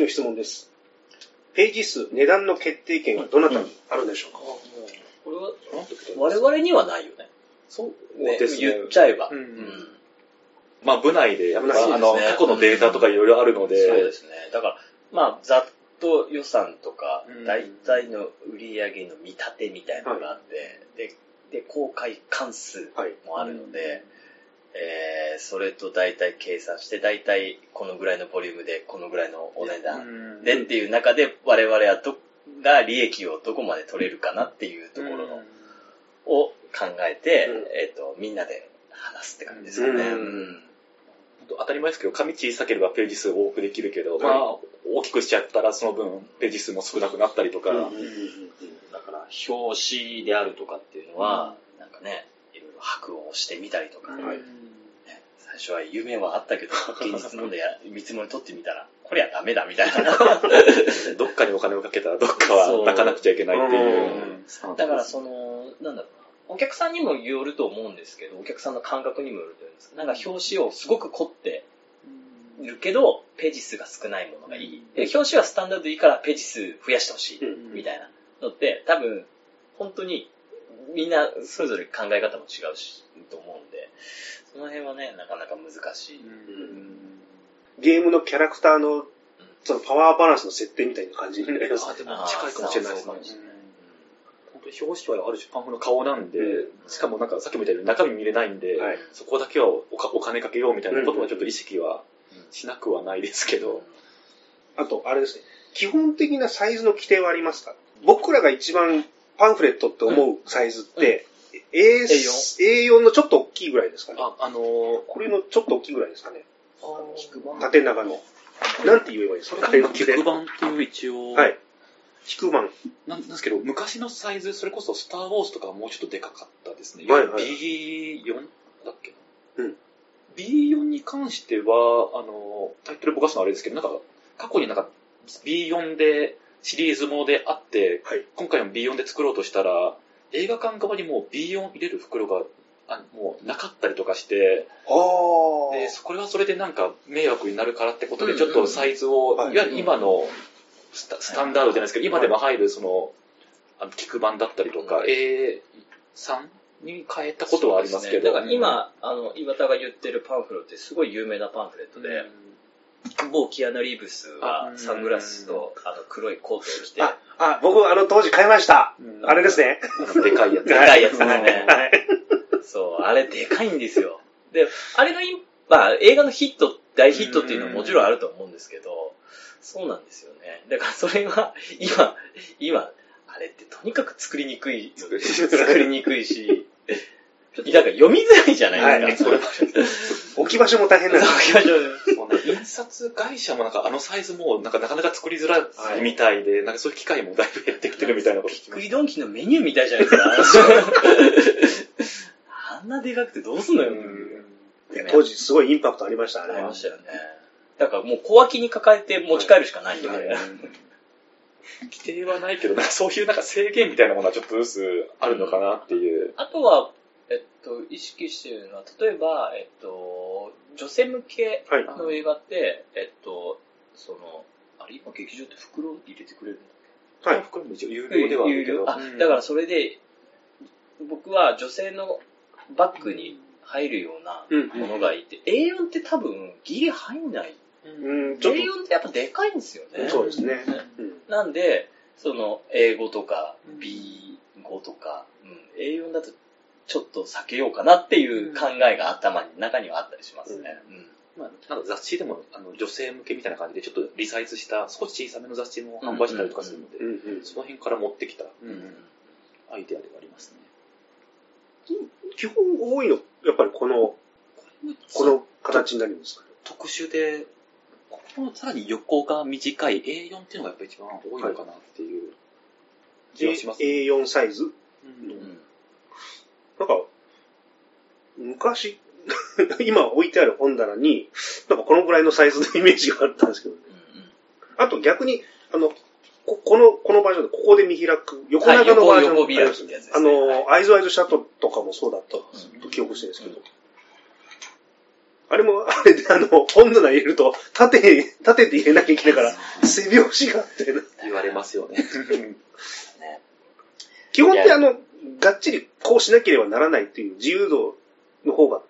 の質問です。ページ数、値段の決定権はどなたにあるんでしょうか、これは、我々にはないよね。そうねですね。言っちゃえば。うんうんまあ部内でやっぱ、部内あの、過去のデータとかいろいろあるので、そうですね。だから、まあ、ざっと予算とかうん、大体の売り上げの見立てみたいなのがあって、で、で、公開関数はい。もあるので、えー、それと大体計算して、大体このぐらいのボリュームで、このぐらいのお値段でっていう中で、我々はど、が利益をどこまで取れるかなっていうところの、を考えて、うん。えっ、と、みんなで話すって感じですかね。うん。うん当たり前ですけど、紙小さければページ数多くできるけど、はいまあ、大きくしちゃったらその分ページ数も少なくなったりとか、うん。だから、表紙であるとかっていうのは、なんかね、いろいろ白をしてみたりとか、はいね最初は夢はあったけど、現実問題や見積もり取ってみたら、これはダメだみたいな。どっかにお金をかけたらどっかは泣かなくちゃいけないっていう。だから、その、なんだろうな。お客さんにもよると思うんですけど、お客さんの感覚にもよると思うんですけど、なんか表紙をすごく凝ってるけど、ページ数が少ないものがいい。で表紙はスタンダードでいいからページ数増やしてほしい。うんみたいなのって、多分、本当に、みんなそれぞれ考え方も違うし、と思うんで、その辺はね、なかなか難しい。ゲームのキャラクターのそのパワーバランスの設定みたいな感じになります。あ、でも近いかもしれないですね。表紙はある種パンフの顔なんで、うしかもなんかさっきも言ったように中身見れないんで、はい。そこだけはおかお金かけようみたいなことはちょっと意識はしなくはないですけど、あと、あれですね。基本的なサイズの規定はありますか？僕らが一番パンフレットって思うサイズって、A A4 のちょっと大きいぐらいですかね。あ、あのー、これのちょっと大きいぐらいですかね。縦長の。なんて言えばいいですかあれの菊版っていう一応、はい。菊版。なんですけど、昔のサイズ、それこそスター・ウォーズとかはもうちょっとでかかったですね。はいはい B4 だっけな？うん B4 に関しては、あの、タイトルぼかすのはあれですけど、なんか、過去になんか B4 でシリーズものであって、はい。今回も B4 で作ろうとしたら、映画館側にもう B4 入れる袋が、あもうなかったりとかして、あで、そこれはそれでなんか迷惑になるからってことで、うんちょっとサイズを、はい。いわゆる今のスタスタンダードじゃないですけど、今でも入るその、あの、菊版だったりとか、A3 に変えたことはありますけど。だから今、あの、岩田が言ってるパンフレットってすごい有名なパンフレットで、某キアヌ・リーブスはサングラスとあの黒いコートを着て、あ、あ、僕あの当時買いました。うんあれですね。でかいやつ。でかいやつね。はい。そう、あれでかいんですよ。で、あれのイン、まあ映画のヒット、大ヒットっていうのはもちろんあると思うんですけど、そうなんですよね。だからそれは、今、今、あれってとにかく作りにくい、作りにくいし、なんか読みづらいじゃない？ですか。はい置き場所も大変なんです。そうね印刷会社もなんかあのサイズもなんかなかなか作りづらいみたいで、なんかそういう機会もだいぶ減ってきてるみたいなこと聞きまクリしドンキのメニューみたいじゃないですか。あんなでかくてどうすんのよ。た。当時すごいインパクトありました、あれはありま。したよね。だからもう小脇に抱えて持ち帰るしかないよね。規定はないけど、なんかそういうなんか制限みたいなものはちょっとずつあるのかなっていう。あとは、えっと、意識してるのは、例えば、えっと、女性向けはい。の映画って、えっと、その、あれ？今劇場って袋入れてくれるんだっはい。袋も一応有け料ではあるけど。あ、だからそれで、僕は女性のバッグに入るようなうん。ものがいて、A4 って多分ギリ入んない。うん、ちょっ A4 ってやっぱでかいんですよね。と、そうですね。うん。なんで、その、英語とかうん。B5 とか、うん、A4 だとちょっと避けようかなっていう考えが頭に、中にはあったりしますね。うんまあ、なんか雑誌でもあの女性向けみたいな感じでちょっとリサイズした少し小さめの雑誌も販売したりとかするので、うんうんその辺から持ってきたうんアイデアではありますね。基本多いの、やっぱりこの、この形になるんですか？ね。特殊で、ここのさらに横が短い A4 っていうのがやっぱ一番多いのかなっていう気がします、ね。A4 サイズ？うんうんなんか、昔、今置いてある本棚に、なんかこのぐらいのサイズのイメージがあったんですけどね。あと逆に、あの、ここの、このバージョンでここで見開く、横長のバージョンはあねの、アイズワイズシャットとかもそうだったと記憶してるんですけど。あれも、あれで、あの、本棚入れると、縦、縦で入れなきゃいけないから、背拍子があってな。言われますよね。ね 基本ってあの、がっちりこうしなければならないっていう自由度の方が。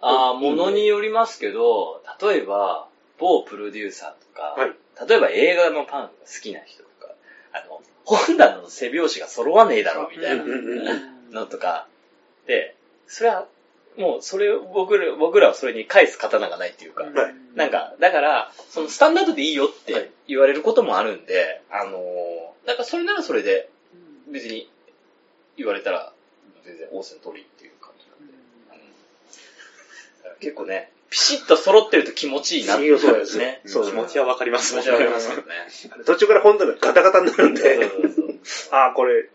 ああ、ものによりますけど、例えば、某プロデューサーとか、はい。例えば映画のパンが好きな人とか、あの、本棚の背拍子が揃わねえだろ、みたいなのとか、で、それは、もう、それを、僕ら、僕らはそれに返す刀がないっていうか、はい。なんか、だから、そのスタンダードでいいよって言われることもあるんで、あのー、なんかそれならそれで、別に言われたら、全然、オーセン通りっていう感じなんで。うん。結構ね、ピシッと揃ってると気持ちいいなっていやそうですね。そう気持ちはわかります。気持ちわかりますよね。途中から本棚がガタガタになるんで、ああ、これ、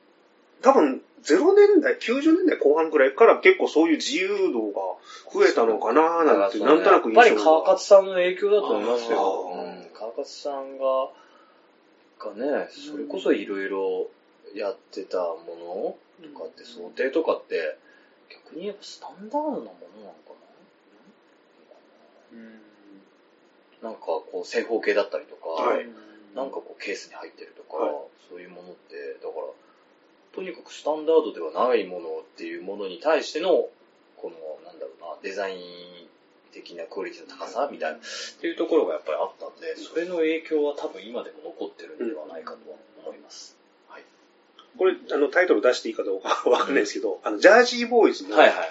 多分、0年代、90年代後半くらいから結構そういう自由度が増えたのかななんて、なんとなくやっぱり印象川勝さんの影響だと思いますあよ。ー。うん。川勝さんが、がね、それこそいろいろやってたものとかって、想定とかって、逆にやっぱスタンダードなものなのかな？なんかこう正方形だったりとか、はい。なんかこうケースに入ってるとか、はい。そういうものって、だから、とにかくスタンダードではないものっていうものに対しての、この、なんだろうな、デザイン的なクオリティの高さみたいな、っていうところがやっぱりあったんで、それの影響は多分今でも残ってるんではないかとは思います。はい。これ、あの、タイトル出していいかどうかわかんないですけど、あの、ジャージーボーイズの、はいはいはい。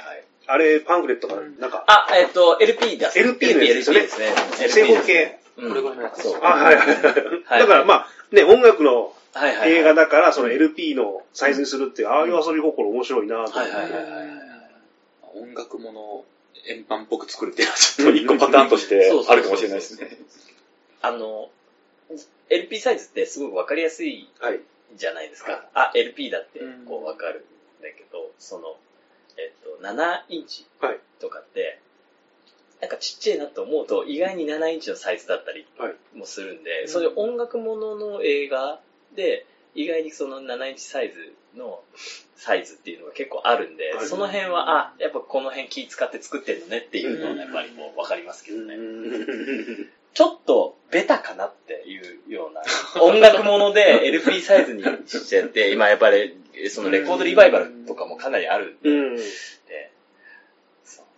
あれ、パンフレットが、なんか、あ、えっと、LP だ。LP のやつですよね LP ですね。正方形。うんこれぐらいのやつそう。あ、はいはいはい。はいだからまあ、ね、音楽のはいはいはい。映画だから、その LP のサイズにするっていう、ああいう遊び心面白いなと思って。はいはいはいはいはい。音楽もの円盤っぽく作るっていうのはちょっと一個パターンとしてあるかもしれないですね。あの、LP サイズってすごくわかりやすいはい。じゃないですか。あ、LP だってうん。こうわかるんだけど、その、えっと、7インチはい。とかって、なんかちっちゃいなと思うと意外に7インチのサイズだったりはい。もするんで、そういう音楽ものの映画で、意外にその7インチサイズのサイズっていうのが結構あるんで、はい。その辺は、あ、やっぱこの辺気使って作ってるのねっていうのはやっぱりもうわかりますけどね。ちょっとベタかなっていうような、音楽もので LP サイズにしちゃって、今やっぱりそのレコードリバイバルとかもかなりあるんで、うん。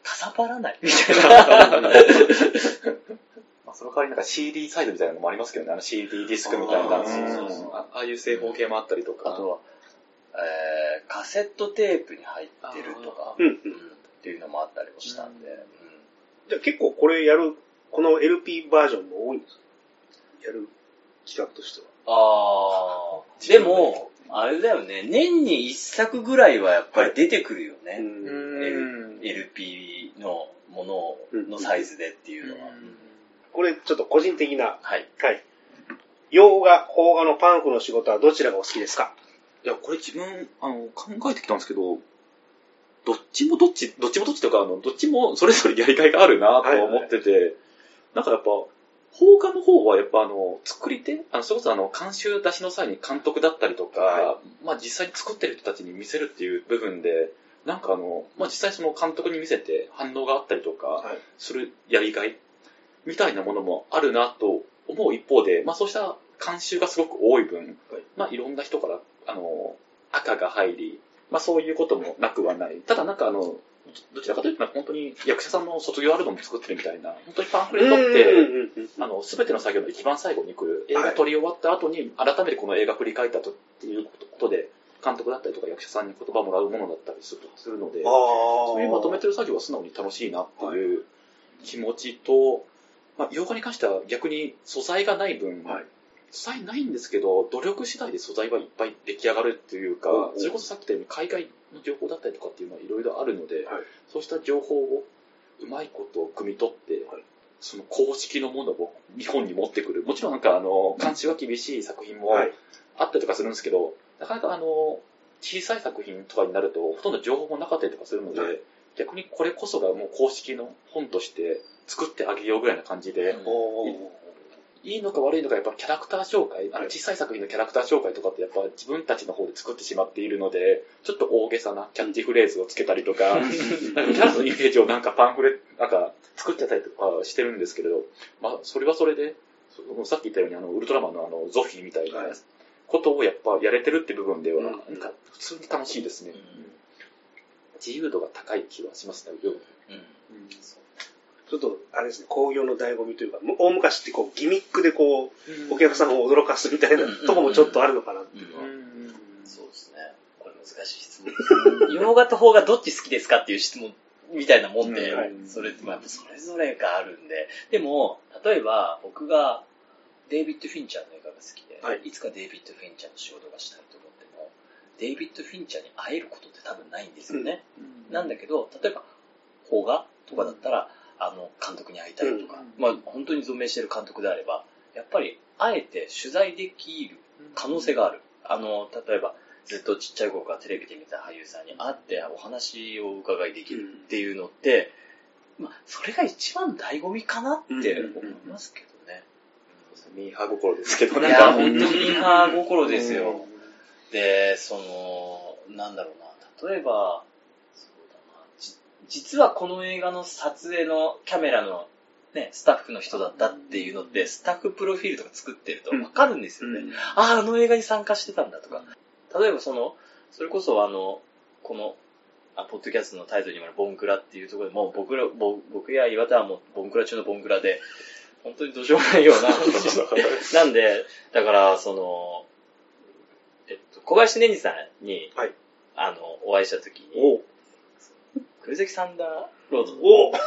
かさばらないみたいな。まあ、その代わりなんか CD サイズみたいなのもありますけどね、あの CD ディスクみたいな、あーそうそうそうあいう正方形もあったりとか。あとは、えー、カセットテープに入ってるとか、うん。うんっていうのもあったりもしたんで、うんじゃあ結構これやる、この LP バージョンも多いんですか？やる企画としては。あー、でも、あれだよね、年に一作ぐらいはやっぱり出てくるよね。うん。LP のもののサイズでっていうのは。これちょっと個人的な、はい。はい。洋画、邦画のパンフの仕事はどちらがお好きですか？いや、これ自分、あの、考えてきたんですけど、どっちもどっち、どっちもどっちとか、あの、どっちもそれぞれやりがいがあるなと思ってて、なんかやっぱ、邦画の方はやっぱあの、作り手？あの、それこそあの、監修出しの際に監督だったりとか、はまあ実際に作ってる人たちに見せるっていう部分で、なんかあの、まあ実際その監督に見せて反応があったりとか、はい。するやりがいみたいなものもあるなと思う一方で、まあそうした監修がすごく多い分、はいまあいろんな人から、あの、赤が入り、まあそういうこともなくはない。ただなんかあの、どちらかというと本当に役者さんの卒業アルバム作ってるみたいな、本当にパンフレットって、あの、すべての作業の一番最後に来る、映画撮り終わった後に、改めてこの映画振り返ったとっていうことで、監督だったりとか役者さんに言葉もらうものだったりするするので。そういうまとめてる作業は素直に楽しいなっていう気持ちと、まあ、洋画に関しては逆に素材がない分、はい。素材ないんですけど、努力次第で素材はいっぱい出来上がるっていうかそれこそさっき言ったように海外の情報だったりとかっていうのはいろいろあるので、はい。そうした情報をうまいことを汲み取って、はい。その公式のものを日本に持ってくる。もちろんなんかあの、監視が厳しい作品もはい。あったりとかするんですけど、なかなかあの、小さい作品とかになると、ほとんど情報もなかったりとかするので、はい。逆にこれこそがもう公式の本として作ってあげようぐらいな感じでうんいいのか悪いのか、やっぱキャラクター紹介、あの小さい作品のキャラクター紹介とかってやっぱ自分たちの方で作ってしまっているので、ちょっと大げさなキャッチフレーズをつけたりとか、なんかキャラのイメージをなんかパンフレ、なんか作ってたりとかしてるんですけれど、まあそれはそれで、そさっき言ったようにあのウルトラマンのあのゾフィーみたいなことをやっぱやれてるって部分では、うんなんか普通に楽しいですね。自由度が高い気はしますね。うん。ちょっと、あれですね、工業の醍醐味というか、む大昔ってこう、ギミックでこう、お客さんを驚かすみたいなとこもちょっとあるのかなっていうのは。うんそうですね。これ難しい質問。洋画と邦画どっち好きですかっていう質問みたいなもんで、うんはいそれってまあそれぞれがあるんで。でも、例えば僕がデイビッド・フィンチャーの映画が好きで、はいい、つかデイビッド・フィンチャーの仕事がしたいと思っても、デイビッド・フィンチャーに会えることって多分ないんですよね。なんだけど、例えば、邦画とかだったら、あの、監督に会いたいとか、まあ、本当に存命してる監督であれば、やっぱり、あえて取材できる可能性がある。あの、例えば、ずっとちっちゃい頃からテレビで見た俳優さんに会ってお話を伺いできるっていうのって、まあ、それが一番の醍醐味かなって思いますけどね。ミーハー心ですけど、いや。本当にミーハー心ですよ。で、その、なんだろうな、例えば、実はこの映画の撮影のキャメラのね、スタッフの人だったっていうのって、スタッフプロフィールとか作ってるとわかるんですよね。ああ、あの映画に参加してたんだとか。例えばその、それこそあの、この、あポッドキャストのタイトルにもあるボンクラっていうところで、もう僕ら、ぼ僕や岩田はもうボンクラ中のボンクラで、本当にどうしようもないような なんで、だから、その、えっと、小林年次さんに、はい。あの、お会いしたときに、お黒崎サンダーロードお好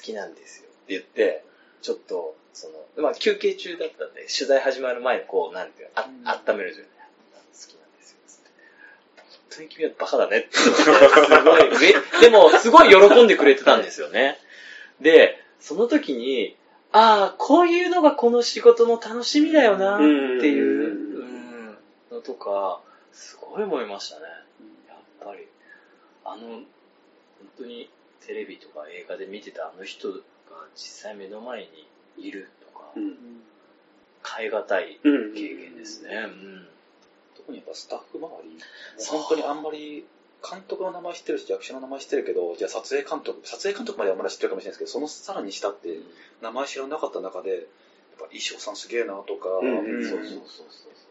きなんですよって言って、ちょっと、その、まあ休憩中だったんで、取材始まる前にこう、なんていうの、あ、温めるじゃない好きなんですよ、つって。本当に君はバカだねってすごい、上 でも、すごい喜んでくれてたんですよね。で、その時に、ああ、こういうのがこの仕事の楽しみだよな、っていう、うん、のとか、すごい思いましたね。やっぱり。あの、本当にテレビとか映画で見てたあの人が実際目の前にいるとか、うん。変え難いうん経験ですね。うん。特にやっぱスタッフ周り、本当にあんまり、監督の名前知ってるし、役者の名前知ってるけど、じゃあ撮影監督、撮影監督まではまだ知ってるかもしれないですけど、そのさらに下って名前知らなかった中で、やっぱ衣装さんすげえなとか、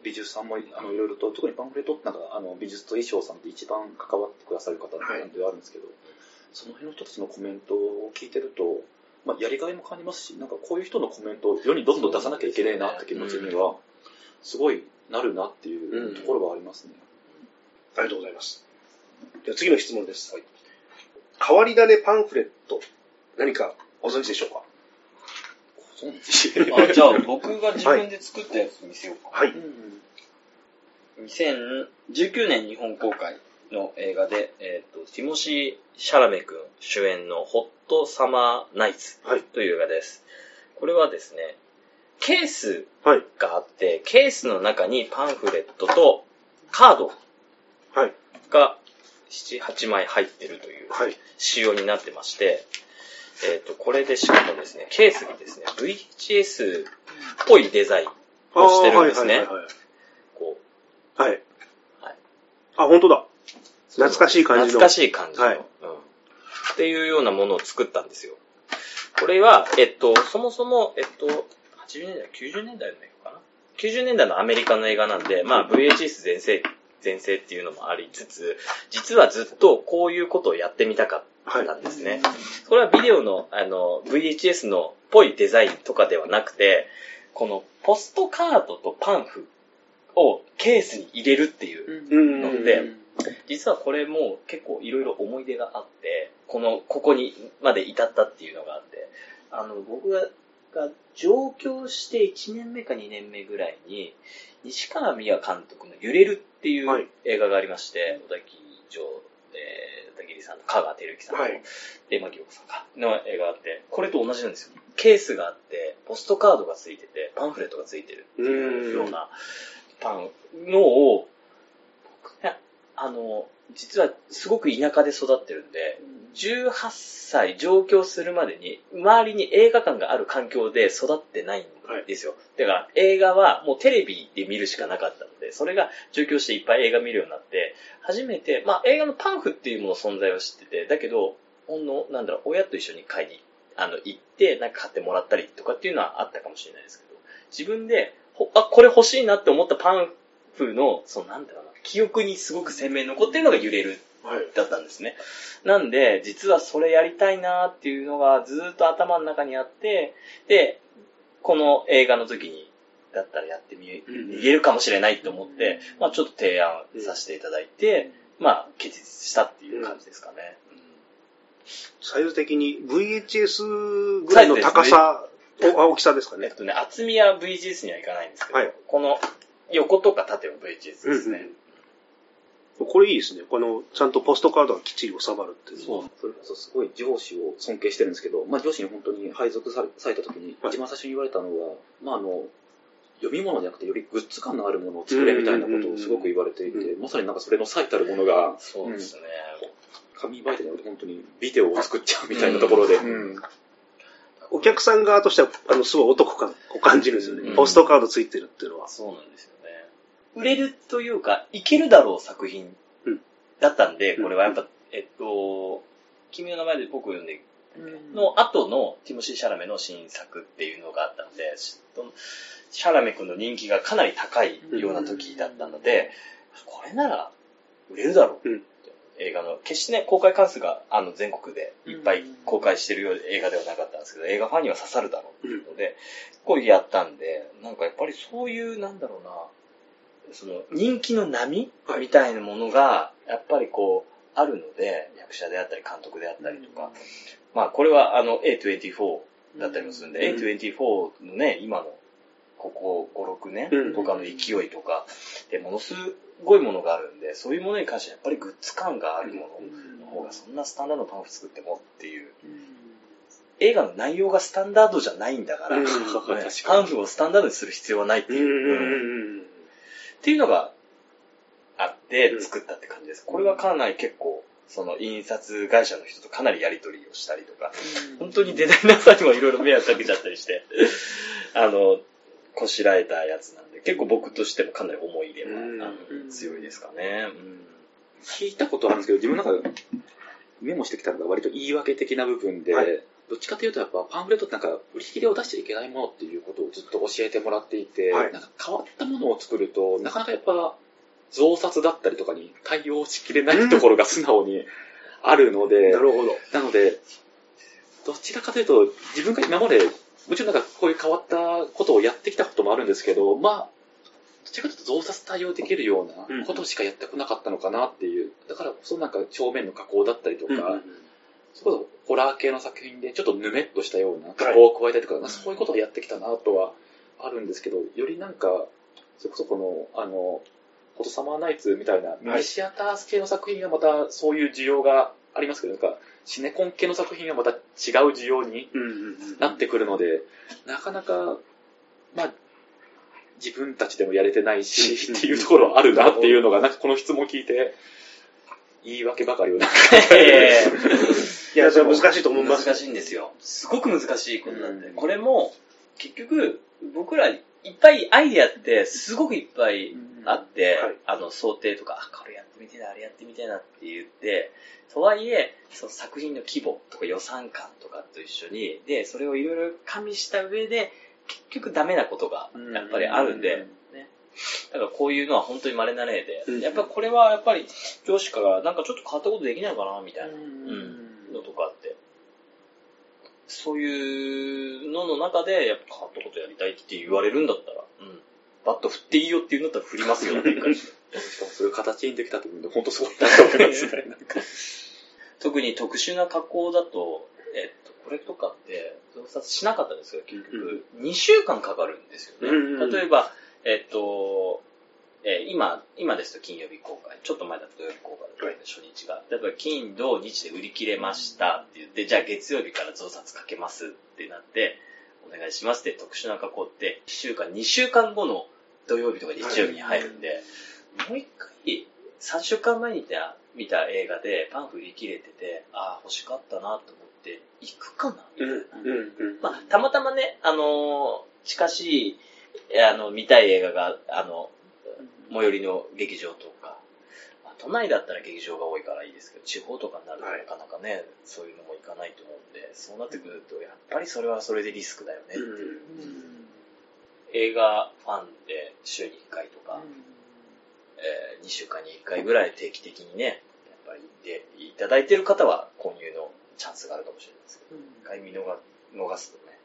美術さんもあのいろいろと、特にパンフレットってなんかあの美術と衣装さんって一番関わってくださる方なんではあるんですけど、その辺の人たちのコメントを聞いてると、まあ、やりがいも感じますし、なんかこういう人のコメントを世にどんどん出さなきゃいけないなって気持ちには、すごいなるなっていうところはありますね。ありがとうございます。では次の質問です。変わり種パンフレット、何かご存知でしょうか？そうなんですあじゃあ僕が自分で作ったやつ見せようか。はい。2019年日本公開の映画で、えっ、と、ティモシー・シャラメ君主演のホットサマーナイツはい。という映画です。これはですね、ケースはい。があって、ケースの中にパンフレットとカードはい。が7、8枚入ってるというはい。仕様になってまして、えっ、と、これでしかもですね、ケースがですね、VHS っぽいデザインをしてるんですねはい。はいはいこはい。はい。はいあ、本当だ。う懐かしい感じの懐かしい感じの、はいうん。っていうようなものを作ったんですよ。これは、えっと、そもそも、えっと、80年代、90年代の映画かな ?90 年代のアメリカの映画なんで、まあ VHS 全盛、全盛っていうのもありつつ、実はずっとこういうことをやってみたかったんですね。これはビデオの、あの、VHS のっぽいデザインとかではなくて、このポストカードとパンフをケースに入れるっていううん。ので実はこれも結構いろいろ思い出があって、この、ここにまで至ったっていうのがあって、あの、僕が、が上京して1年目か2年目ぐらいに、西川美也監督の揺れるっていはい。う映画がありまして、小田切城、えー、小田切さんと香川照之さんと、はい。で、牧陽子さんか、の映画があって、これと同じなんですよ。ケースがあって、ポストカードがついてて、パンフレットがついてるっていうようなパンのを、あの、実はすごく田舎で育ってるんで、18歳上京するまでに、周りに映画館がある環境で育ってないんですよ。だから映画はもうテレビで見るしかなかったので、それが上京していっぱい映画見るようになって、初めて、まあ映画のパンフっていうもの存在を知ってて、だけど、ほんの、なんだろう、親と一緒に買いに、あの、行って、なんか買ってもらったりとかっていうのはあったかもしれないですけど、自分で、あ、これ欲しいなって思ったパンフの、そのなんだろうな、記憶にすごく鮮明に残ってるのが揺れる。だったんですね。なんで、実はそれやりたいなっていうのがずっと頭の中にあって、で、この映画の時に、だったらやってみ、言えるかもしれないと思って、まあちょっと提案させていただいて、まあ決実したっていう感じですかね。サイズ的に VHS ぐらいの高さ、大きさですかね。えっとね、厚みは VHS にはいかないんですけど、はい、この横とか縦は VHS ですね。うんこれいいですね。この、ちゃんとポストカードがきっちり収まるっていう。そう。それこそすごい上司を尊敬してるんですけど、まあ上司に本当に配属された時に、一番最初に言われたのは、まああの、読み物じゃなくてよりグッズ感のあるものを作れみたいなことをすごく言われていて、まさになんかそれの最たるものが、そうですね。紙媒体によって本当にビデオを作っちゃうみたいなところで、お客さん側としては、あの、すごいお得感を感じるんですよね。ポストカードついてるっていうのは。そうなんですよ売れるというか、いけるだろう作品だったんで、これはやっぱ、えっと、君の名前で僕を呼んで、の後のティモシー・シャラメの新作っていうのがあったので、シャラメ君の人気がかなり高いような時だったので、これなら売れるだろう、映画の、決してね、公開関数があの全国でいっぱい公開してるような映画ではなかったんですけど、映画ファンには刺さるだろうっていうので、こうやったんで、なんかやっぱりそういう、なんだろうな、その人気の波みたいなものが、やっぱりこう、あるので、役者であったり監督であったりとか、まあこれはあの A24 だったりもするんで、A24 のね、今のここ5、6年とかの勢いとか、で、ものすごいものがあるんで、そういうものに関してはやっぱりグッズ感があるものの方が、そんなスタンダードパンフ作ってもっていう、映画の内容がスタンダードじゃないんだから、パンフをスタンダードにする必要はないっていう。っていうのがあって作ったって感じです。これはかなり結構、その印刷会社の人とかなりやり取りをしたりとか、本当にデザイナーさんにもいろいろ迷惑かけちゃったりして、あの、こしらえたやつなんで、結構僕としてもかなり思い入れは強いですかね。聞いたことあるんですけど、自分の中でメモしてきたのが割と言い訳的な部分で、はい、どっちかというとやっぱパンフレットってなんか売り切れを出しちゃいけないものっていうことをずっと教えてもらっていて、はい、なんか変わったものを作ると、なかなかやっぱ増刷だったりとかに対応しきれないところが素直にあるので、なるほど。なので、どちらかというと、自分が今まで、もちろんなんかこういう変わったことをやってきたこともあるんですけど、まあ、どちらかというと増刷対応できるようなことしかやってこなかったのかなっていう、だからこそなんか正面の加工だったりとか、うんうんそこそホラー系の作品でちょっとぬめっとしたような加工を加えたりとか、はい、そういうことをやってきたなとはあるんですけど、よりなんか、それこそこの、あの、フォトサマーナイツみたいなミニシアター系の作品がまたそういう需要がありますけど、なんかシネコン系の作品がまた違う需要になってくるので、なかなか、まあ、自分たちでもやれてないし、っていうところはあるなっていうのが、なんかこの質問を聞いて、言い訳ばかりをなんか いや、それは難しいと思います。難しいんですよ。すごく難しいことなんで。これも、結局、僕らいっぱいアイディアってすごくいっぱいあって、あの、想定とか、あ、これやってみてな、あれやってみてなって言って、とはいえ、その作品の規模とか予算感とかと一緒に、で、それをいろいろ加味した上で、結局ダメなことがやっぱりあるんで、ね。だからこういうのは本当に稀な例で、やっぱこれはやっぱり上司からなんかちょっと変わったことできないかな、みたいな。うんそういうのの中で、やっぱ変わったことやりたいって言われるんだったら、うん。バット振っていいよって言うんだったら振りますよっていう感じ。しかもそういう形にできたと思うんで、本当すごいなと思いますね。特に特殊な加工だと、えっと、これとかって、増刷しなかったんですけど、結局、2週間かかるんですよね。例えば、えっと、えー、今、今ですと金曜日公開、ちょっと前だと土曜日公開だ初日が。例えば金、土、日で売り切れましたって言って、じゃあ月曜日から増刷かけますってなって、お願いしますって特殊な加工って、1週間、2週間後の土曜日とか日曜日に入るんで、もう一回、3週間前に見た見た映画でパンフ売り切れてて、ああ、欲しかったなと思って、行くかなみたいな。うん。うん。まあ、たまたまね、あのー近しい、えあの、見たい映画が、あの、最寄りの劇場とか、まあ都内だったら劇場が多いからいいですけど、地方とかになるとはいなかなかね、そういうのもいかないと思うんで、そうなってくると、やっぱりそれはそれでリスクだよねっていう。映画ファンで週に1回とか、え2週間に1回ぐらい定期的にね、やっぱり行っていただいてる方は購入のチャンスがあるかもしれないですけど、一回見逃逃すとね、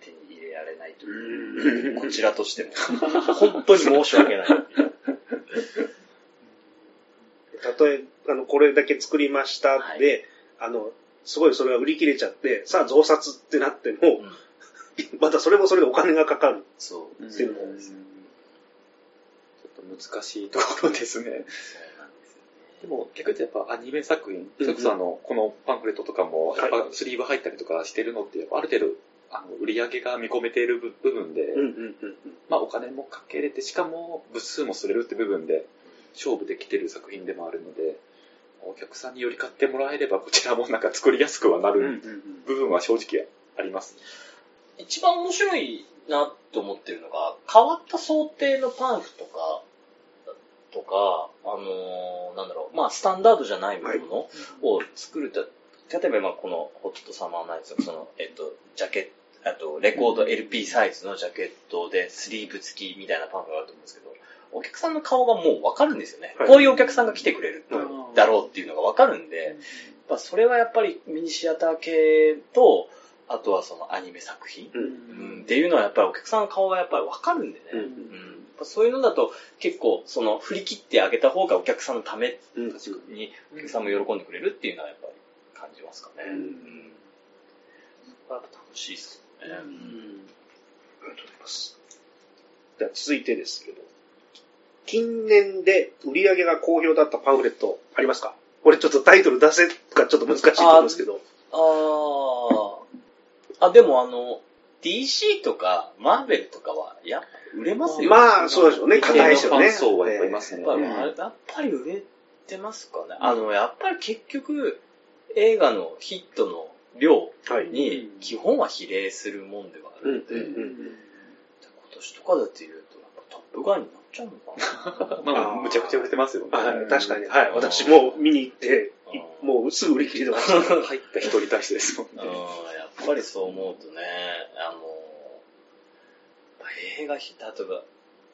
手に入れられないという。うん。こちらとしても。本当に申し訳ない。え、あの、これだけ作りましたはい。で、あの、すごいそれが売り切れちゃって、さあ増刷ってなっても、うん。またそれもそれでお金がかかる。っていうのちょっと難しいところですね。でも逆にやっぱアニメ作品、それこそあの、このパンフレットとかも、やっぱスリーブ入ったりとかしてるのって、ある程度、あの、売り上げが見込めている部部分で、お金もかけれて、しかも部数もすれるって部分で、勝負できてる作品でもあるので、お客さんにより買ってもらえれば、こちらもなんか作りやすくはなる部分は正直あります。一番面白いなと思ってるのが、変わった想定のパンフとか、とか、あのーなんだろう、まあ、スタンダードじゃないものを作ると、例えば今このホットサマーナイツのその、えっと、ジャケット、あと、レコード LP サイズのジャケットでスリーブ付きみたいなパンフがあると思うんですけど、お客さんの顔がもうわかるんですよね。はいこういうお客さんが来てくれるうんだろうっていうのがわかるんで、それはやっぱりミニシアター系と、あとはそのアニメ作品、うんうんっていうのはやっぱりお客さんの顔がやっぱりわかるんでね。そういうのだと結構その振り切ってあげた方がお客さんのためうん。にお客さんも喜んでくれるっていうのはやっぱり感じますかね。うんやっぱ楽しいですよね。ありがとうございます。では続いてですけど、近年で売り上げが好評だったパンフレットありますか？これちょっとタイトル出せがちょっと難しいと思うんですけど。ああ。あ、でもあの、DC とかマーベルとかはやっぱ売れますよ。まあ、そうでしょうね。硬いですよね。ファン層はやっぱいますね。やっぱり、やっぱり売れてますかね。あの、やっぱり結局、映画のヒットの量はい。に基本は比例するもんではあうんるんで、うんうん。今年とかだって言うと、やっぱトップガンになっちゃうのかな？まあ、むちゃくちゃ売れてますよね。はい、確かに。はい。私も見に行って、いうんもうすぐ売り切れてました。入った人に対してですもんうん、ね。やっぱりそう思うとね、あの、映画ヒ例えば、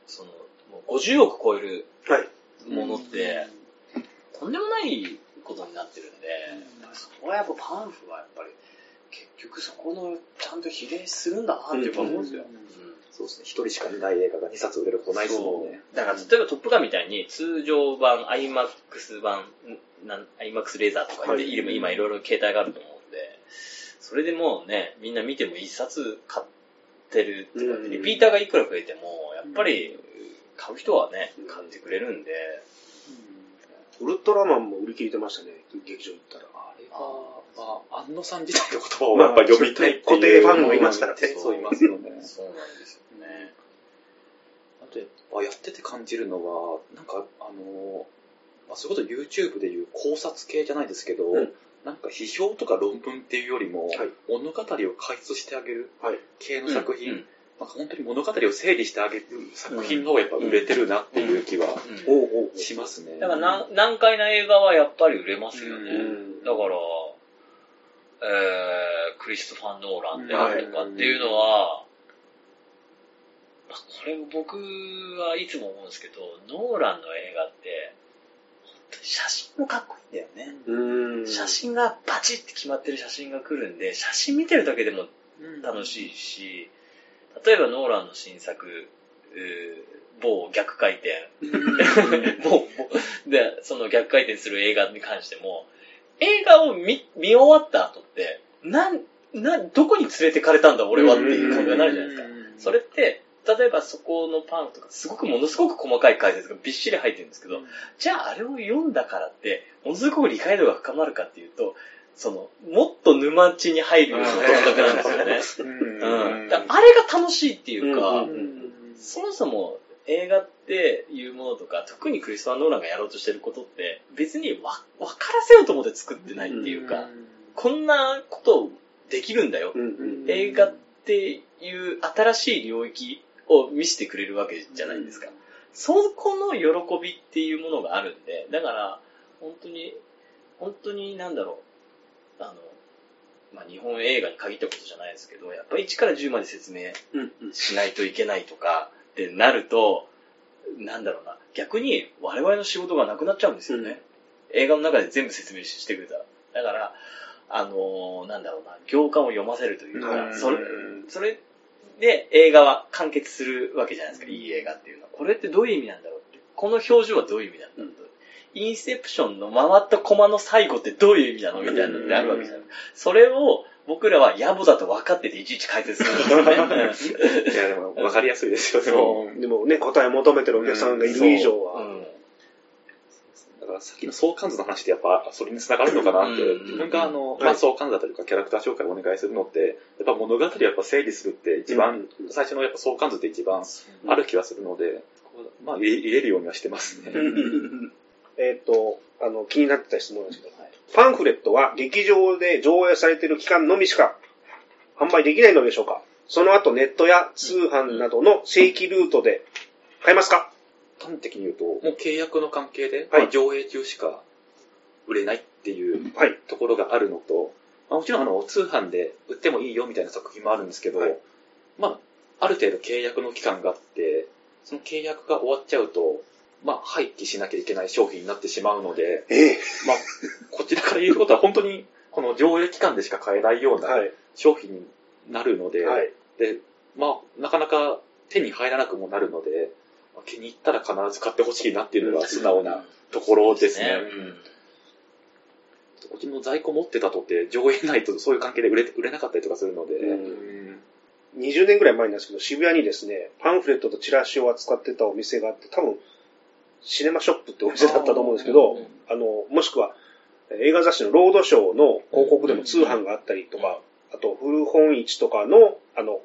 その、もう50億超えるはい。ものって、とんでもないことになってるんで、やっぱそこはやっぱパンフはやっぱり、結局そこのちゃんと比例するんだなっていうか思うんですよ。うんうんそうですね。一人しか見ない映画が2冊売れることないですもんね。だから例えばトップガンみたいに通常版、IMAX 版、んなん IMAX レーザーとかはいで、今今いろいろ携帯があると思うんで、それでもうね、みんな見ても一冊買ってるとかうんリピーターがいくら増えても、やっぱり買う人はね、買ってくれるんで、ウルトラマンも売り切れてましたね。劇場行ったら。あれは、まあ、安野さん自体の言葉をやっぱり読みたいっていう。固定ファンもいますからねそういますよね。そうなんですよね。あとやってて感じるのは、なんか、あの、まあ、そういうこと YouTube でいう考察系じゃないですけど、うん。なんか批評とか論文っていうよりも、はい。物語を解説してあげるはい。系の作品、うんうん。なんか本当に物語を整理してあげる作品の方がやっぱ売れてるなっていう気はしますね。だから難難解な映画はやっぱり売れますよね。うん。だから、えー、クリストファー・ノーランであるとかっていうのは、まあ、これ僕はいつも思うんですけど、ノーランの映画って、本当に写真もかっこいいんだよね。うん。写真がバチって決まってる写真が来るんで、写真見てるだけでも楽しいし、例えばノーランの新作、某逆回転、某、某で、その逆回転する映画に関しても、映画を見、見終わった後って、なん、なん、どこに連れてかれたんだ俺はっていう感じになるじゃないですか。それって、例えばそこのパンとか、すごくものすごく細かい解説がびっしり入ってるんですけど、じゃああれを読んだからって、ものすごく理解度が深まるかっていうと、その、もっと沼地に入るような感覚なんですよね。うん。あれが楽しいっていうか、うんうんそもそも映画っていうものとか、特にクリストファー・ノーランがやろうとしてることって、別にわ、分からせようと思って作ってないっていうか、こんなことできるんだよ。うんうん。映画っていう新しい領域を見せてくれるわけじゃないですか。そこの喜びっていうものがあるんで、だから、本当に、本当になんだろう、あの、まあ、日本映画に限ったことじゃないですけど、やっぱり1から10まで説明うんうんしないといけないとかってなると、なんだろうな、逆に我々の仕事がなくなっちゃうんですよね。映画の中で全部説明してくれたら。だから、あのーなんだろうな、行間を読ませるというか、うんそれ、それで映画は完結するわけじゃないですか、いい映画っていうのは。これってどういう意味なんだろうって。この表情はどういう意味なんだろうと。インセプションの回ったコマの最後ってどういう意味なのみたいなのってあるわけじゃないそれを僕らは野暮だと分かってていちいち解説するんですよね。いや、でも、わかりやすいですよ、でそも。でもね、答え求めてるお客さんがいる以上は。うんだからさっきの相関図の話ってやっぱそれに繋がるのかなって、うん自分があの、はい。まあ相関図だったりとかキャラクター紹介をお願いするのって、やっぱ物語をやっぱ整理するって一番、最初のやっぱ相関図って一番ある気がするので、まあ入れ入れるようにはしてますね。えっと、あの、気になってた質問ですけど、パンフレットは劇場で上映されている期間のみしか販売できないのでしょうか。その後ネットや通販などの正規ルートで買えますか？端的に言うと、もう契約の関係で、はいまあ上映中しか売れないっていうはい。ところがあるのと、まあ、もちろんあの通販で売ってもいいよみたいな作品もあるんですけど、はいまあ、ある程度契約の期間があって、その契約が終わっちゃうと、まあ、廃棄しなきゃいけない商品になってしまうので、ええまあ、こちらから言うことは本当に、この上映期間でしか買えないようなはい。商品になるので、はい。で、まあ、なかなか手に入らなくもなるので、まあ気に入ったら必ず買ってほしいなっていうのが素直なところですね。うんうちの在庫持ってたとって、上映ないとそういう関係で売れ売れなかったりとかするので、うん20年ぐらい前なんですけど、渋谷にですね、パンフレットとチラシを扱ってたお店があって、多分、シネマショップってお店だったと思うんですけど、うんあの、もしくは、映画雑誌のロードショーの広告でも通販があったりとか、あと、古本市とかの、あの、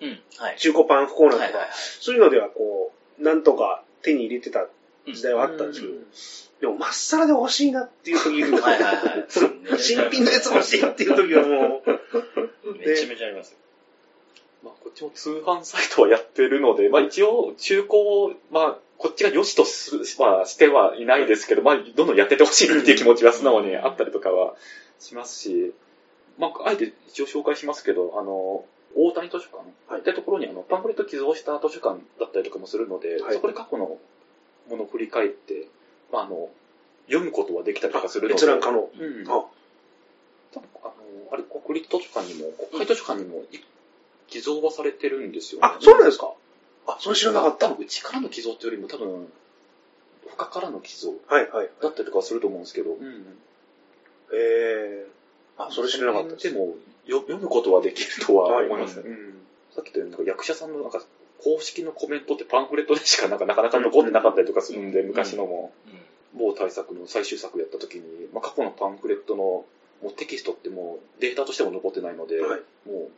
うん。はい。中古パン不コーナーとか、はいはいはい。そういうのではこう、なんとか手に入れてた時代はあったんですけど、でも、まっさらで欲しいなっていう時が、はいはいはい。新品のやつ欲しいっていう時はもう、めちゃめちゃありますよ。まあ、こっちも通販サイトはやってるので、まあ一応中古を、まあこっちが良しとする、まあしてはいないですけど、まあどんどんやっててほしいなっていう気持ちは素直にあったりとかはしますし、まああえて一応紹介しますけど、あの、大谷図書館はいってところにあのパンフレット寄贈した図書館だったりとかもするので、はいそこで過去のものを振り返って、まああの、読むことはできたりとかするので。閲覧可能。うん。あ多分あの、あれ、国立図書館にも、国会図書館にも、い寄贈はされてるんですよ、ね。あ、そうなんですかあ、それ知らなかった。多分、うちからの寄贈っていうよりも、多分、他からの寄贈はいはい。だったりとかすると思うんですけど、うん。えー、あ、それ知らなかったでも、よ読むことはできるとは思いますうん。さっき言ったように、役者さんのなんか、公式のコメントってパンフレットでしかなんかなかなか残ってなかったりとかするんで、昔のも、某大作の最終作やった時に、まあ、過去のパンフレットのもうテキストってもうデータとしても残ってないので、はい。もう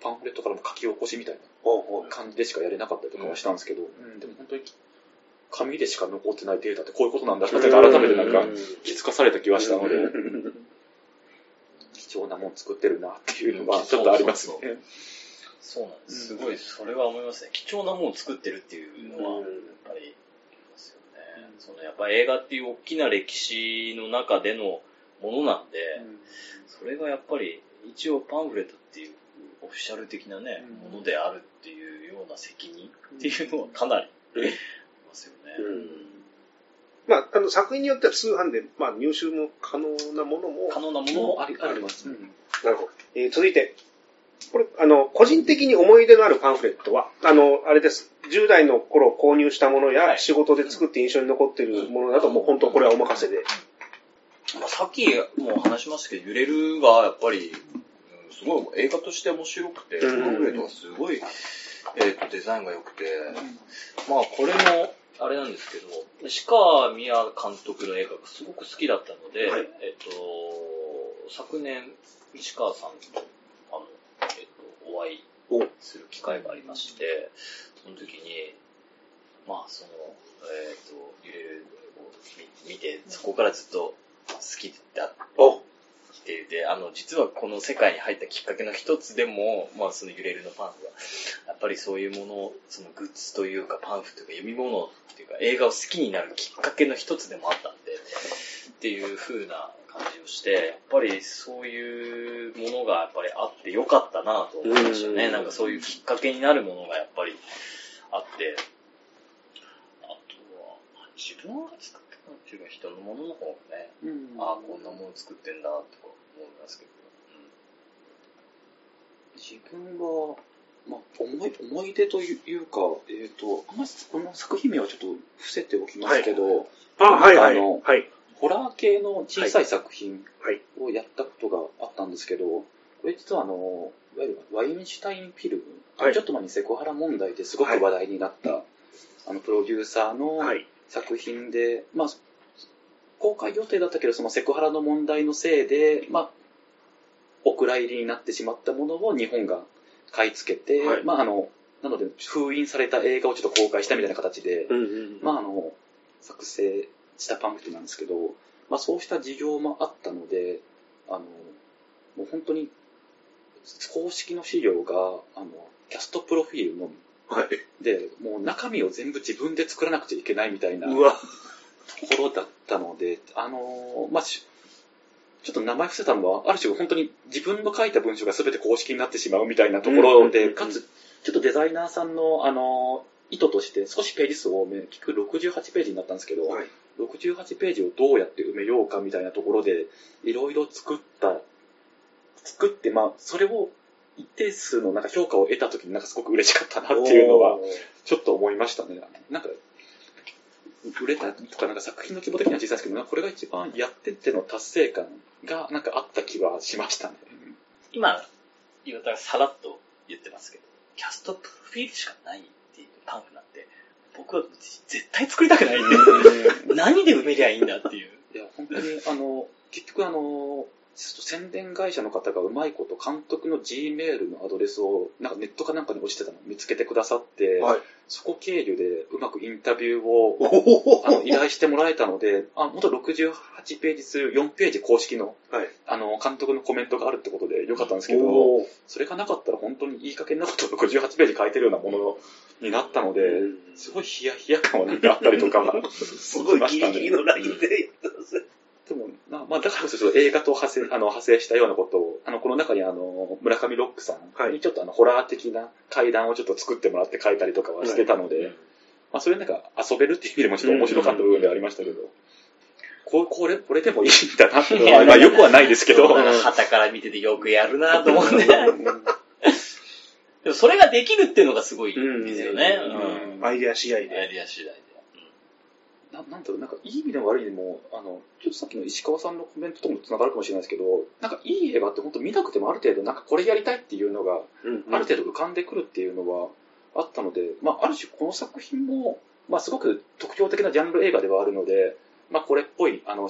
パンフレットからの書き起こしみたいな感じでしかやれなかったりとかはしたんですけど、うん。でも本当に紙でしか残ってないデータってこういうことなんだなって改めてなんかうん。気づかされた気はしたので、うん貴重なもん作ってるなっていうのはちょっとありますね。そうなんです。すごい、それは思いますね。貴重なものを作ってるっていうのは、やっぱり、ますよね。そのやっぱ映画っていう大きな歴史の中でのものなんで、それがやっぱり一応パンフレットっていうオフィシャル的なね、うんものであるっていうような責任っていうのはかなりありますよね。うんまあ、あの、作品によっては通販で、まあ、入手も可能なものも、可能なものももありあります。なるほど。えー続いて、これ、あの、個人的に思い出のあるパンフレットは、あの、あれです。10代の頃購入したものや、はい仕事で作って印象に残っているものだと、もう本当これはお任せで。まあ、さっきも話しましたけど、揺れるがやっぱり、うんすごい映画として面白くて、うんパンフレットがすごい、えーとデザインが良くて、まあこれも、あれなんですけど、石川宮監督の映画がすごく好きだったので、はい。えっ、と、昨年、石川さんと、あの、えっ、と、お会いおする機会がありまして、その時に、まあ、その、えっ、と、揺れるを見見て、そこからずっと好きだっおて言って、あの、実はこの世界に入ったきっかけの一つでも、まあ、その揺れるのパンフが、やっぱりそういうもの、そのグッズというか、パンフというか、読み物っていうか、映画を好きになるきっかけの一つでもあったんで、っていう風な感じをして、やっぱりそういうものがやっぱりあってよかったなと思いましたね。うんなんかそういうきっかけになるものがやっぱりあって、あとは、自分が作ったのっていうか人のものの方がね、うんああ、こんなもの作ってんだとか思いますけど。自分は、まあ、思い、思い出というか、えっ、と、あんまりこの作品名はちょっと伏せておきますけど、あ、はいはい。あのはい。ホラー系の小さい作品はい。をやったことがあったんですけど、これ実はあの、いわゆるワインシュタインフィルム、はいちょっと前にセクハラ問題ですごく話題になった、あの、プロデューサーのはい。作品で、まあ、公開予定だったけど、そのセクハラの問題のせいで、まあ、お蔵入りになってしまったものを日本が買い付けて、はいまあ、あの、なので、封印された映画をちょっと公開したみたいな形で、うんうん。まあ、あの、作成したパンフレットなんですけど、まあ、そうした事情もあったので、あの、もう本当に、公式の資料が、あの、キャストプロフィールのみはい。で、もう中身を全部自分で作らなくちゃいけないみたいなうわ。ところだったので、あのまあ、しちょっと名前伏せたのは、ある種本当に自分の書いた文章が全て公式になってしまうみたいなところで、かつ、ちょっとデザイナーさんの、あの意図として少しページ数多め、結局68ページになったんですけど、はい。68ページをどうやって埋めようかみたいなところで、いろいろ作った、作って、まあ、それを一定数のなんか評価を得た時になんかすごく嬉しかったなっていうのは、ちょっと思いましたね。なんか、売れたとか、なんか作品の規模的には小さいですけど、これが一番やってての達成感がなんかあった気はしましたね。今、岩田がさらっと言ってますけど、キャストプロフィールしかないっていうパンフなんて、僕は絶対作りたくないんで、何で埋めりゃいいんだっていう。いや、本当に、あの、結局あの、宣伝会社の方がうまいこと監督の G メールのアドレスをなんかネットかなんかに落ちてたのを見つけてくださって、はい。そこ経由でうまくインタビューをお あの依頼してもらえたので、あ、元68ページ数4ページ公式のはい。あの監督のコメントがあるってことでよかったんですけど、それがなかったら本当にいい加減なことを68ページ書いてるようなものになったので、すごいヒヤヒヤ感はあったりとか、すごいギリギリのラインでやってますね。でも、なまあ、だからこそ映画と派生あの派生したようなことを、あの、この中にあの、村上ロックさはいんにちょっとあの、ホラー的な階段をちょっと作ってもらって書いたりとかはしてたので、まあ、それなんか遊べるっていう意味でもちょっと面白かった部分ではありましたけど、ここれ、これでもいいんだなっていうのは、まあ、よくはないですけど、旗から見ててよくやるなと思って。でもそれができるっていうのがすごいですよね。うんうんアイデア試合アイで。デア次第で。ななんだろう、なんかいい意味でも悪い意味でも、あの、ちょっとさっきの石川さんのコメントとも繋がるかもしれないですけど、なんかいい映画って本当見なくてもある程度なんかこれやりたいっていうのが、うんある程度浮かんでくるっていうのはあったので、まあある種この作品も、まあすごく特徴的なジャンル映画ではあるので、まあこれっぽい、あの、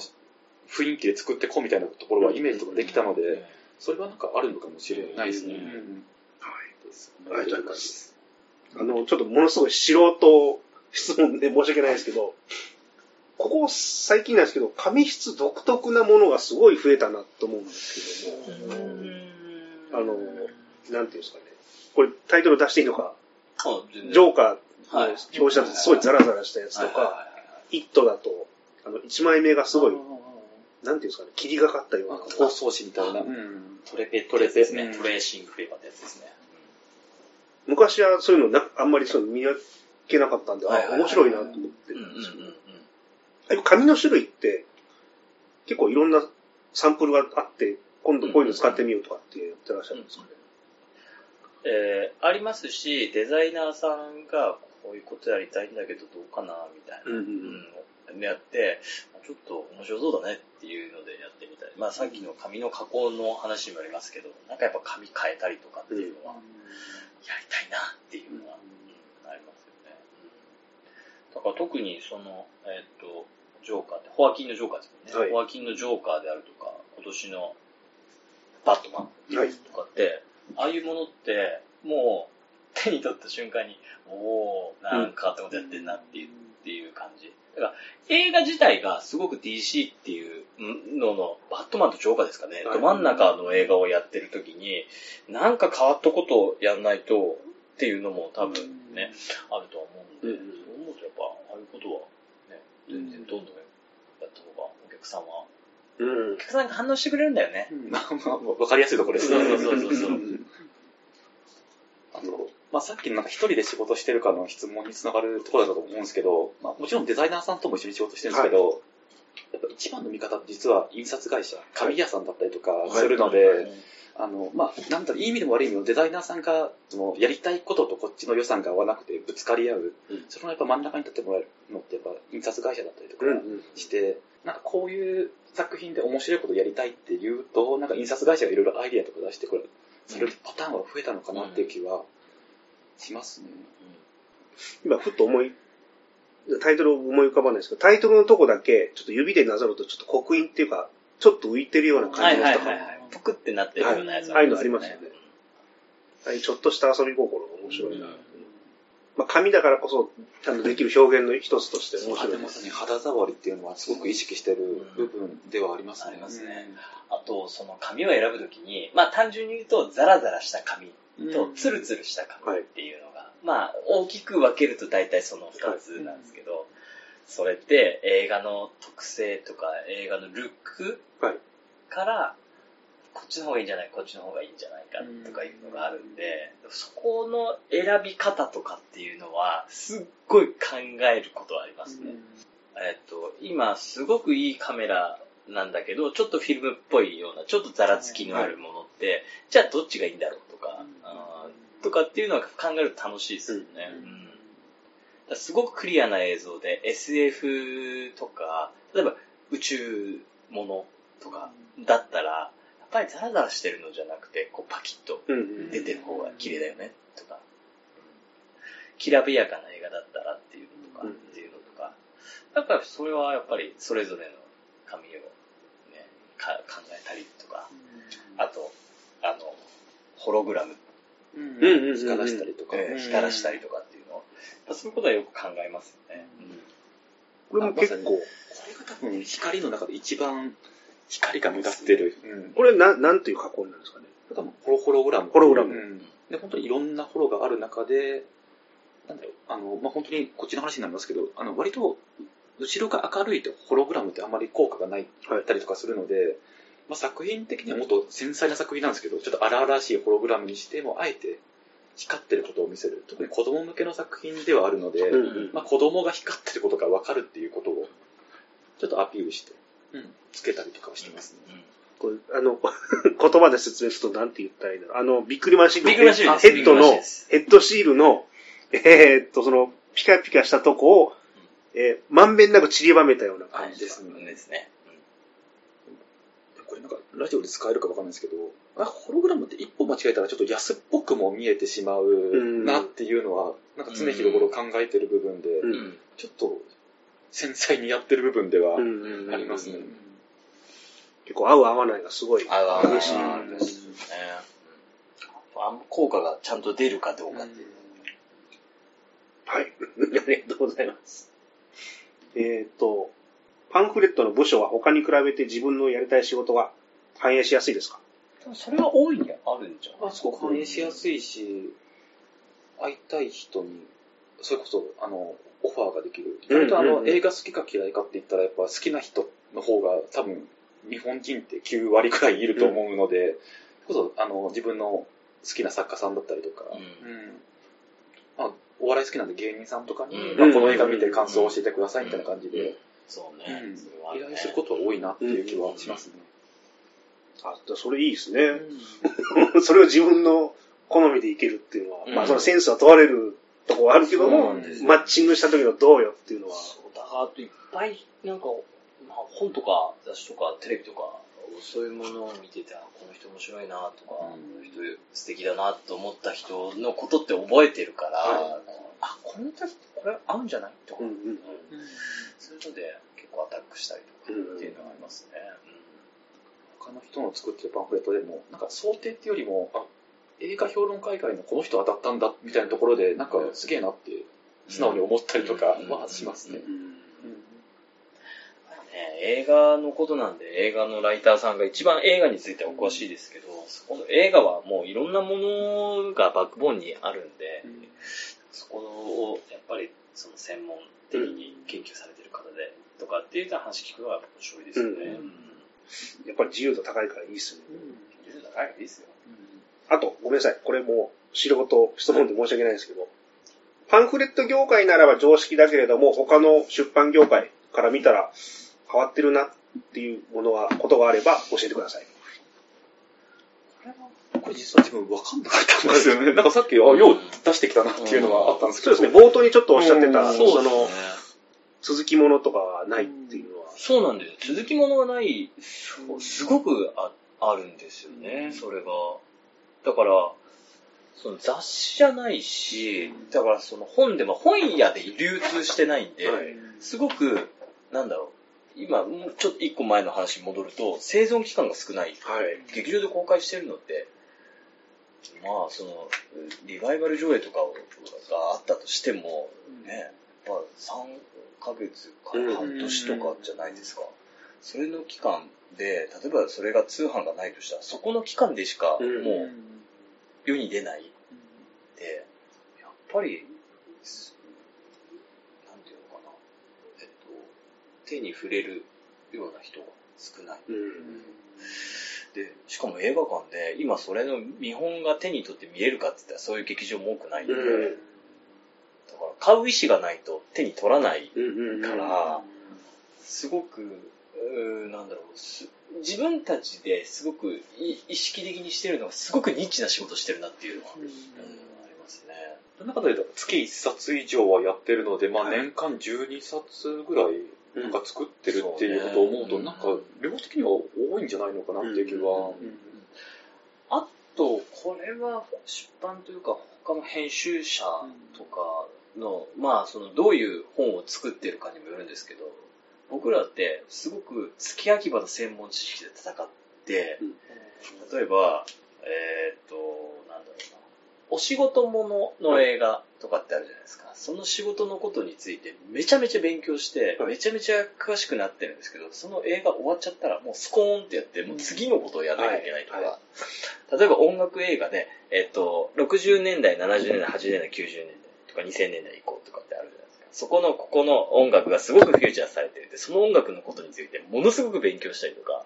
雰囲気で作ってこうみたいなところはイメージとかできたので、それはなんかあるのかもしれないですね。うんうんはい。ですありがとうございます。あの、ちょっとものすごい素人質問で申し訳ないですけど、ここ最近なんですけど、紙質独特なものがすごい増えたなと思うんですけども、あの、なんていうんですかね。これタイトル出していいのか、ジョーカーのはい表紙だとすごいザラザラしたやつとか、イットだと、あの、1枚目がすごいあ、なんていうんですかね、霧がかったような。ーなんか包装紙みたいな。うん。トレペってやつですね。トレペトレーシングフレーバーってやつですね。昔はそういうのなあんまりそういうの見分けなかったんで、あ、面白いなと思ってるんですけど、うん。ああいう紙の種類って、結構いろんなサンプルがあって、今度こういうの使ってみようとかってやってらっしゃるんですかね？えーありますし、デザイナーさんがこういうことやりたいんだけどどうかな、みたいな。うんうんうんやって、ちょっと面白そうだねっていうのでやってみたい。まあさっきの紙の加工の話にもありますけど、なんかやっぱ紙変えたりとかっていうのは、やりたいなっていうのは、うんありますよね。うんだから特にその、えっ、と、ジョーカーって、ホアキンのジョーカーですもんね。はいホアキンのジョーカーであるとか、今年のバットマンはい。とかって、ああいうものって、もう、手に取った瞬間に、おー、なんかってことやってんなっていう、っていう感じ。だから、映画自体がすごく DC っていうのの、バットマンとジョーカーですかね、はいど真ん中の映画をやってる時に、なんか変わったことをやんないと、っていうのも多分ね、あると思うんで、うんそう思うとやっぱ、ああいうことは、ね、全然どんどんやった方が、お客さんは、うんお。客さんが反応してくれるんだよね。まあまあ、わかりやすいところですね。そうそうそうそうあと、まあ、さっきのなんか一人で仕事してるかの質問につながるところだと思うんですけど、まあ、もちろんデザイナーさんとも一緒に仕事してるんですけど、やっぱ一番の見方って実は印刷会社、紙屋さんだったりとかするので、あの、まあ、なんだろう、いい意味でも悪い意味でもデザイナーさんが、その、やりたいこととこっちの予算が合わなくてぶつかり合う、うんそのやっぱ真ん中に立ってもらえるのってやっぱ印刷会社だったりとかうんうんして、なんかこういう作品で面白いことやりたいって言うと、なんか印刷会社がいろいろアイディアとか出してくる。それでパターンは増えたのかなっていう気はしますね。今、ふっと思い、タイトル思い浮かばないですけど、タイトルのとこだけ、ちょっと指でなぞると、ちょっと刻印っていうか、ちょっと浮いてるようなは感じの人がいはいはいはい。ぷくってなってるようなやつはい。ああいうのありますよね。ああいうちょっとした遊び心が面白いな。うん。まあ、紙だからこそ、ちゃんとできる表現の一つとして面白い。で。あでますさに肌触りっていうのはすごく意識してる部分ではありますね。ありますね。あと、その紙を選ぶときに、まあ単純に言うと、ザラザラした紙うん。とツルツルした紙っていうのが、まあ大きく分けると大体その二つなんですけど、それって映画の特性とか映画のルックはい。から、こっちの方がいいんじゃないこっちの方がいいんじゃないかとかいうのがあるんで、そこの選び方とかっていうのは、すっごい考えることはありますね。えっと、今すごくいいカメラなんだけど、ちょっとフィルムっぽいような、ちょっとザラつきのあるものって、じゃあどっちがいいんだろうとか、とかっていうのは考えると楽しいですよね。うんすごくクリアな映像で SF とか、例えば宇宙ものとかだったら、ぱりザラザラしてるのじゃなくて、こうパキッと。出てる方が綺麗だよね、とか。きらびやかな映画だったらっていうのとか、うんっていうのとか。やっぱりそれはやっぱりそれぞれの紙をね、か考えたりとか、あと、あの、ホログラム、光らしたりとか。えー光らしたりとかっていうのを、そういうことはよく考えますよね。これも結構、これが多分光の中で一番光が目立ってる。うん。これな、なんという加工になるんですかね？多分ホロホログラム。ホログラムうん。で、本当にいろんなホロがある中で、なんだろう、あの、まあ、本当にこっちの話になりますけど、あの、割と、後ろが明るいとホログラムってあんまり効果がないはいったりとかするので、まあ、作品的にはもっと繊細な作品なんですけど、ちょっと荒々しいホログラムにしても、あえて光ってることを見せる。特に子供向けの作品ではあるので、うんうんまあ、子供が光ってることが分かるっていうことを、ちょっとアピールして、うん、つけたりとかはしてますね。これあの、言葉で説明するとなんて言ったらいいんだろう。あの、ビックリマンシンシールですヘッドのヘッドシールの、えーっと、その、ピカピカしたとこを、えーまんべんなく散りばめたようなはい感じです。ね。ですね。これなんか、ラジオで使えるかわかんないですけど、あ、ホログラムって一歩間違えたらちょっと安っぽくも見えてしまうなっていうのは、なんか常日頃考えてる部分で、ちょっと繊細にやってる部部分ではありますね。結構合う合わないがすごいあ激しい。あですね。あん効果がちゃんと出るかどうかっていう。はい。ありがとうございます。えっ、と、パンフレットの部署は他に比べて自分のやりたい仕事が反映しやすいですか？それは大いにあるんじゃないあすごく反映しやすいし、会いたい人に、それこそ、あの、オファーができる。うん割とあの、うんうん映画好きか嫌いかって言ったら、やっぱ好きな人の方が多分、日本人って9割くらいいると思うので、こそ、あの、自分の好きな作家さんだったりとか、うん。うん。まあ、お笑い好きなんで芸人さんとかに、うん。まあ、この映画見て感想を教えてくださいみたいな感じで、そうね。依頼することは多いなっていう気はしますね。あ、それいいですね。それを自分の好みでいけるっていうのは、うん。まあそのセンスは問われるとこあるけども、マッチングした時のどうよっていうのは、そうだからあといっぱい、なんか、まあ、本とか雑誌とかテレビとか、そういうものを見てて、あこの人面白いなとか、この人素敵だなと思った人のことって覚えてるから、はあ、この人これ合うんじゃないとか、うんうん。そういうので結構アタックしたりとかっていうのがありますね。他の人の作ってるパンフレットでも、なんか想定っていうよりも、あ、映画評論会外のこの人当たったんだみたいなところで、なんかすげえなって素直に思ったりとかはしますね。ね、映画のことなんで映画のライターさんが一番映画についてはお詳しいですけど、そこの映画はもういろんなものがバックボーンにあるんで、うん。そこをやっぱりその専門的に研究されてる方でとかっていう話聞くのは面白いですよね。うん。うん。やっぱり自由度高いからいいっすよ。ね。技術高いですよ。あと、ごめんなさい。これもう素人質問で申し訳ないですけど、パンフレット業界ならば常識だけれども、他の出版業界から見たら変わってるなっていうものは、ことがあれば教えてください。これ実は自分分かんなかったんですよね。なんかさっき、あ、よう出してきたなっていうのはあったんですけど。そうですね。冒頭にちょっとおっしゃってた、うんそねの、続きものとかはないっていうのは。そうなんですよ。続きものがない、すごくああるんですよね、それが。だから、その雑誌じゃないし、だからその本でも本屋で流通してないんで、はいすごく、なんだろう、今、ちょっと一個前の話に戻ると、生存期間が少ない。はい。劇場で公開してるのって、まあ、その、リバイバル上映とかがあったとしても、ね、やっぱ3ヶ月から半年とかじゃないですか。それの期間で、例えばそれが通販がないとしたら、そこの期間でしかうんもう世に出ないって、やっぱり、すなんていうのかな、えっと、手に触れるような人が少ない。うん。で、しかも映画館で、今それの見本が手に取って見えるかって言ったらそういう劇場も多くないんで、うんだから買う意思がないと手に取らない。から、すごく、なんだろうす、自分たちですごくい意識的にしてるのはすごくニッチな仕事してるなっていうのは、うん、ありますね。その中で月1冊以上はやってるので、まあはい。年間12冊ぐらいなんか作ってるっていうことを思うと、うん。なんか量的には多いんじゃないのかなっていう気は。あと、これは出版というか他の編集者とかの、まあそのどういう本を作ってるかにもよるんですけど、僕らってすごく月秋葉の専門知識で戦って、例えば、えーっと、なんだろうな、お仕事ものの映画とかってあるじゃないですか。その仕事のことについてめちゃめちゃ勉強して、はい。めちゃめちゃ詳しくなってるんですけど、その映画終わっちゃったらもうスコーンってやって、もう次のことをやらなきゃいけないとか、はいは例えば音楽映画で、えっと、60年代、70年代、80年代、90年代とか2000年代以降とかってあるじゃないですか。そこの、ここの音楽がすごくフューチャーされていて、その音楽のことについてものすごく勉強したりとか、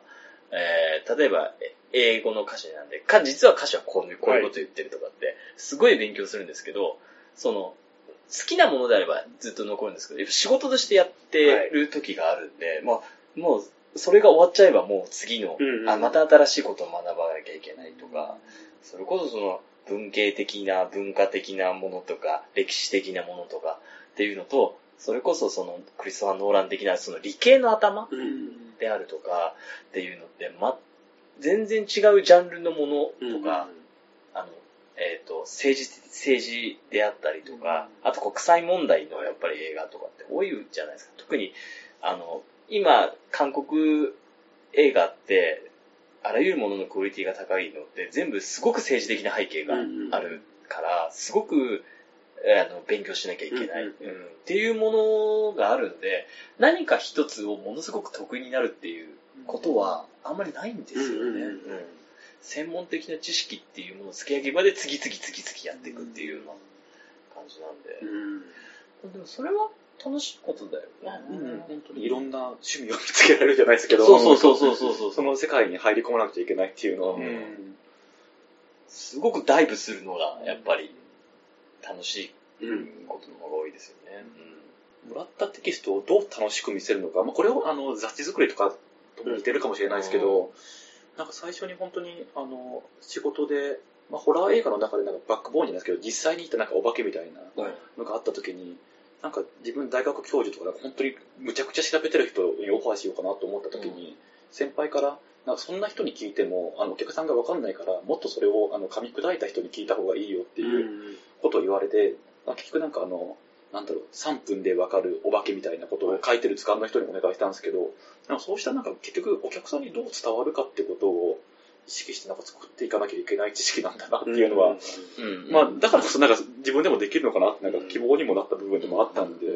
えー、例えば、え英語の歌詞なんで、か、実は歌詞はこういう、こういうこと言ってるとかって、すごい勉強するんですけど、その、好きなものであればずっと残るんですけど、やっぱ仕事としてやってる時があるんで、まあ、もう、それが終わっちゃえばもう次の、うんうん。あ、また新しいことを学ばなきゃいけないとか、それこそその文系的な文化的なものとか、歴史的なものとかっていうのと、それこそそのクリストファー・ノーラン的なその理系の頭うん。であるとかっていうのって、ま、全然違うジャンルのものとか、あの、えっ、と、政治、政治であったりとか、あと国際問題のやっぱり映画とかって多いじゃないですか。特に、あの、今、韓国映画って、あらゆるもののクオリティが高いのって、全部すごく政治的な背景があるから、すごく、えーあの、勉強しなきゃいけない、ううんん。っていうものがあるんで、何か一つをものすごく得意になるっていうことはあんまりないんですよね。うんうんうん。うん専門的な知識っていうものを付け上げ場で次々次々やっていくっていうような感じなんで。うん。でもそれは楽しいことだよ。ね。うん。本当にいろんな趣味を見つけられるじゃないですけど、そうそうそうそうそうそう。その世界に入り込まなくちゃいけないっていうのは、うん。すごくダイブするのがやっぱり楽しいうん。ことの方が多いですよね。もらったテキストをどう楽しく見せるのか、まあ、これをあの雑誌作りとかとも似てるかもしれないですけど、なんか最初に本当にあの仕事で、まあ、ホラー映画の中でなんかバックボーンじゃないですけど、実際にいたなんかお化けみたいなはい。のがあった時に、なんか自分大学教授とか本当にむちゃくちゃ調べてる人にオファーしようかなと思った時に、先輩から、なんかそんな人に聞いても、あのお客さんがわかんないから、もっとそれをあの噛み砕いた人に聞いた方がいいよっていうことを言われて、まあ、結局なんかあの、なんだろう、3分でわかるお化けみたいなことを書いてる図鑑の人にお願いしたんですけど、なんかそうしたなんか結局お客さんにどう伝わるかってことを、意識してなんか作っていかなきゃいけない知識なんだなっていうのは、うん。まあ、だからこそなんか自分でもできるのかなって、なんか希望にもなった部分でもあったんで、そ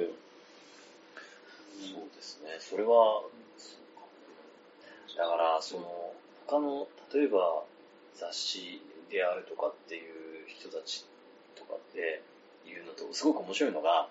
うですね。それは、だから、その、他の、例えば、雑誌であるとかっていう人たちとかっていうのと、すごく面白いのが、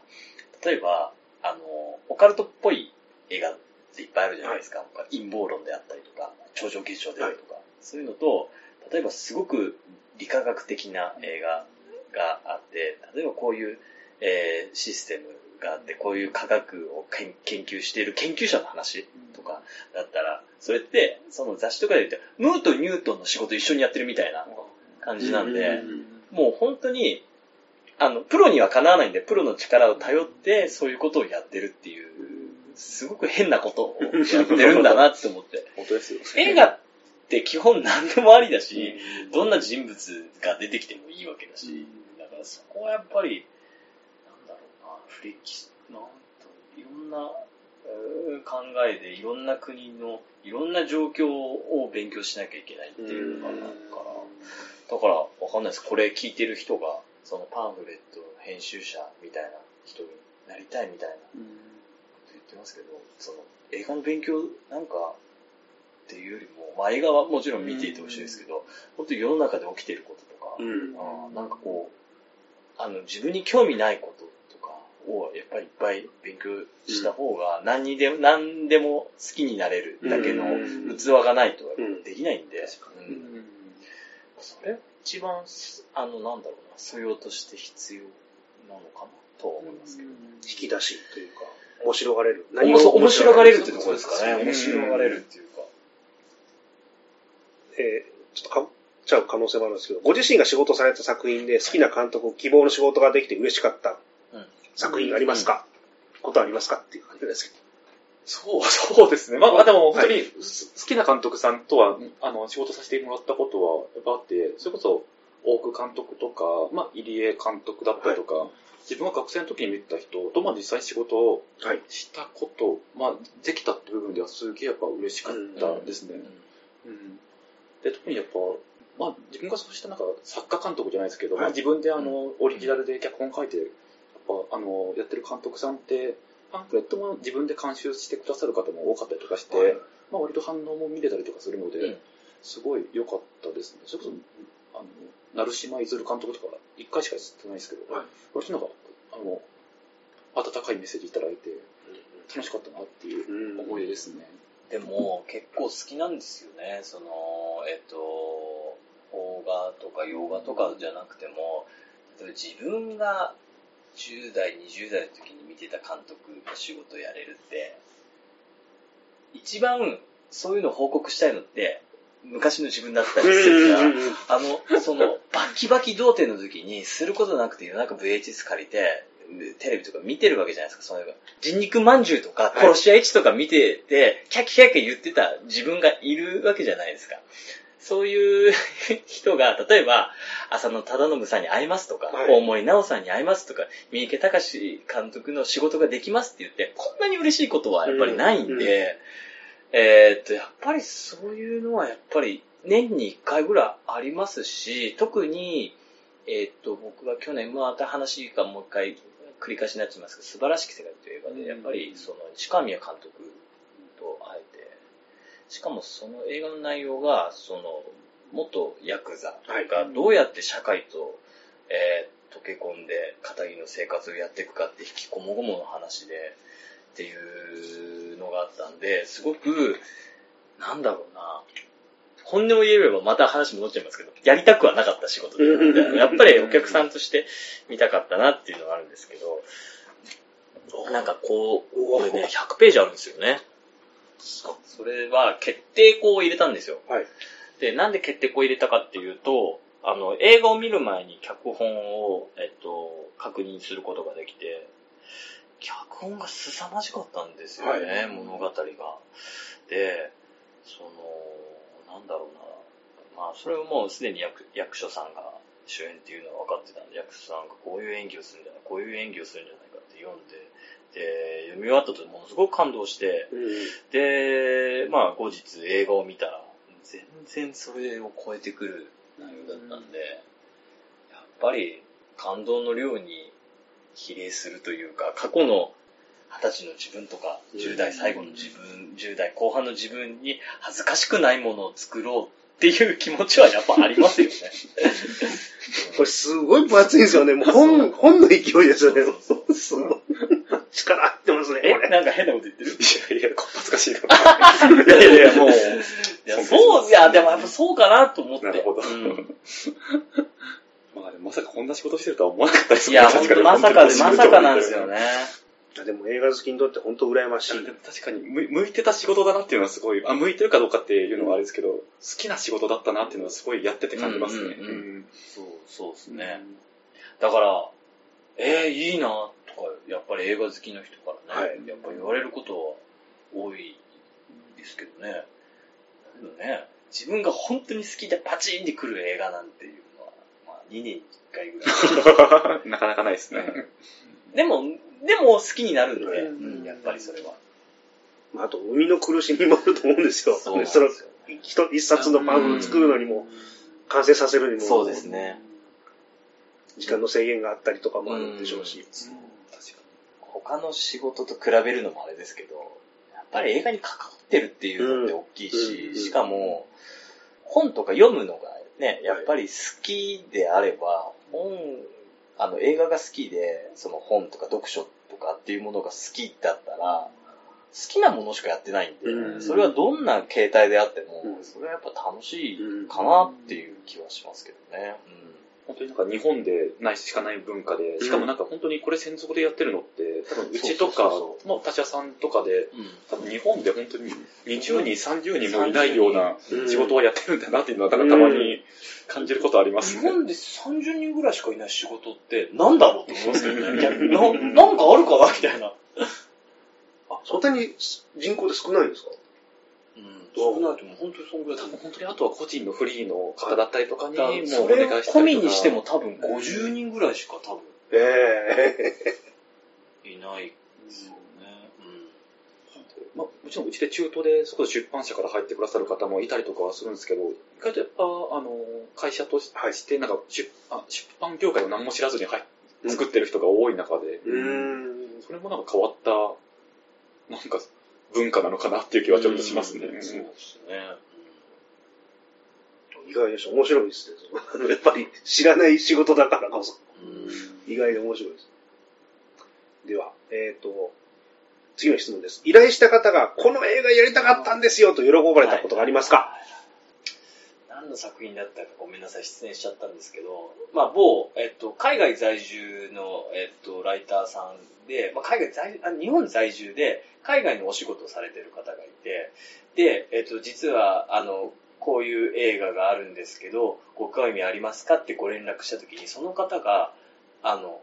例えば、あの、オカルトっぽい映画っていっぱいあるじゃないですか。陰謀論であったりとか、超常現象であるとか、そういうのと、例えばすごく理化学的な映画があって、例えばこういう、えーシステムがあって、こういう科学を研研究している研究者の話とかだったら、それって、その雑誌とかで言って、ムーとニュートンの仕事一緒にやってるみたいな感じなんで、もう本当に、あの、プロにはかなわないんで、プロの力を頼って、そういうことをやってるっていう、すごく変なことをやってるんだなって思って。本当ですよ。映画って基本何でもありだし、どんな人物が出てきてもいいわけだし、だからそこはやっぱり、なんだろうな、フレキシ、なんと、いろんな、考えでいろんな国のいろんな状況を勉強しなきゃいけないっていうのがあるから、だからわかんないです。これ聞いてる人が、そのパンフレット編集者みたいな人になりたいみたいな。こと言ってますけど、その映画の勉強なんかっていうよりも、まあ映画はもちろん見ていてほしいですけど、本当に世の中で起きていることとか、うん。あーなんかこう、あの、自分に興味ないこととかを、やっぱりいっぱい勉強した方が、何にでも、何でも好きになれるだけのうん。器がないとうんできないんで、ううん。ん。それ一番、あの、なんだろうな、素養として必要なのかなとは思いますけど。引き出しというか、面白がれる。面白面白がれるってところですかね。うん面白がれるっていうか。えーちょっとかちゃう可能性もあるんですけど、ご自身が仕事された作品で好きな監督、希望の仕事ができて嬉しかったうん作品ありますか、ことありますか？っていう感じですけそう、そうですね。まあ、まあでも本当にす好きな監督さんとは、あの、仕事させてもらったことはやっぱあって、それこそ、大久監督とか、まあ、入江監督だったりとか、自分が学生の時に見た人と、まあ、実際仕事を。したこと、まあ、できたって部分ではすげえやっぱ嬉しかったですね。うんで、特にやっぱ、まあ、自分がそうしたなんか作家監督じゃないですけど、はいまあ、自分であの、オリジナルで脚本書いて、やっぱ、あの、やってる監督さんって、パンフレットも自分で監修してくださる方も多かったりとかして、はいまあ、割と反応も見れたりとかするので、うんすごい良かったですね。それこそ、あの、成島いずる監督とか、一回しか知ってないですけど、はい割となんか、あの、温かいメッセージいただいて、楽しかったなっていううん思い出ですね。でも、結構好きなんですよね。その、えっと、邦画とか洋画とかじゃなくても、例えば自分が10代、20代の時に見てた監督の仕事をやれるって、一番そういうのを報告したいのって、昔の自分だったりするから、あの、その、バキバキ童貞の時に、することなくて夜中 VHS 借りて、テレビとか見てるわけじゃないですか、そういうの。人肉まんじゅうとか、殺し屋市とか見てて、キャッキャッキャ言ってた自分がいるわけじゃないですか。そういう人が、例えば、浅野忠信さんに会いますとか、はい。大森直さんに会いますとか、三池隆監督の仕事ができますって言って、こんなに嬉しいことはやっぱりないんで、えーっと、やっぱりそういうのはやっぱり年に1回ぐらいありますし、特に、えーっと、僕が去年、また話がもう一回繰り返しになっちゃいますけど、素晴らしき世界という映画で、やっぱりその、市川宮監督しかもその映画の内容が、その、元ヤクザがどうやって社会と、えー溶け込んで、片桐の生活をやっていくかって引きこもごもの話で、っていうのがあったんで、すごく、なんだろうな、本音を言えればまた話戻っちゃいますけど、やりたくはなかった仕事で、やっぱりお客さんとして見たかったなっていうのがあるんですけど、なんかこう、これね、100ページあるんですよね。それは決定項を入れたんですよ。はい。で、なんで決定項を入れたかっていうと、あの、映画を見る前に脚本を、えっと、確認することができて、脚本が凄まじかったんですよね、はい物語が。で、その、なんだろうな。まあ、それをもうすでに役役所さんが主演っていうのは分かってたんで、役所さんがこういう演技をするんじゃない、こういう演技をするんじゃないかって読んで、で、読み終わったとものすごく感動して、で、まあ後日映画を見たら、全然それを超えてくる内容だったんで、やっぱり感動の量に比例するというか、過去の二十歳の自分とか、10代最後の自分、10代後半の自分に恥ずかしくないものを作ろうっていう気持ちはやっぱありますよね。これすごい分厚いんですよね。もう本、本の勢いですよね。そう すごい力入ってますね、え。なんか変なこと言ってる？いやいや、恥ずかしいから。いやいやもう。いや、そう、いや、でもやっぱそうかなと思って。なるほどうんまあまさかこんな仕事してるとは思わなかったですいや、ほんとまさかで、まさかなんですよ。ね。でも映画好きにとって本当羨ましい。確かに向向いてた仕事だなっていうのはすごい、あ、向いてるかどうかっていうのはあれですけど、好きな仕事だったなっていうのはすごいやってて感じますね。そう、そうですね。だから、えー、いいなとか、やっぱり映画好きの人からね、はいやっぱ言われることは多いですけどね。だけどね、自分が本当に好きでパチンってくる映画なんていうのは、まあ2年に1回ぐらい。なかなかないですね。でも、でも好きになるんで、うんうんやっぱりそれは。まああと、生みの苦しみもあると思うんですよ。そですそのよ一一冊のパンフを作るのにも、完成させるにも、そうですね。時間の制限があったりとかもあるんでしょうし。確か他の仕事と比べるのもあれですけど、やっぱり映画に関わってるっていうのって大きいし、うんしかも、本とか読むのがね、やっぱり好きであれば、本、あの映画が好きで、その本とか読書とかっていうものが好きだったら、好きなものしかやってないんで、うんそれはどんな形態であっても、うん。それはやっぱ楽しいかなっていう気はしますけどね。本当になんか日本でないしかない文化で、しかもなんか本当にこれ専属でやってるのって、多分うちとかの他社さんとかで、うん。多分日本で本当に20人、30人もいないようなうん仕事をやってるんだなっていうのは、たまに感じることありますね。日本で30人ぐらいしかいない仕事ってなんだろうって思いますけどね。ななんかあるかなみたいな。あ、そんなに人口で少ないんですか？うん。少ないと思う。本当にそんぐらい。多分本当にあとは個人のフリーの方だったりとかに、もうそお願いしたりとか。みにしても多分50人ぐらいしか多分え いないですよね。まあ、もちろんうちで中途で、そこで出版社から入ってくださる方もいたりとかはするんですけど、意外とやっぱ、あの、会社として、なんか出あ出版業界を何も知らずに入作ってる人が多い中で、えうーん。それもなんか変わった、なんか文化なのかなっていう気はちょっとしますね。うんそうですね。意外でした。面白いですね。やっぱり知らない仕事だからこそ。うん意外で面白いです。では、えっ、と、次の質問です。依頼した方が、この映画やりたかったんですよと喜ばれたことがありますか、何の作品だったかごめんなさい、失念しちゃったんですけど、まあ、某、えっと、海外在住の、えっと、ライターさんで、まあ、海外在、あ日本在住で、海外のお仕事をされてる方がいて、で、えっと、実は、あの、こういう映画があるんですけど、ご興味ありますかってご連絡したときに、その方が、あの、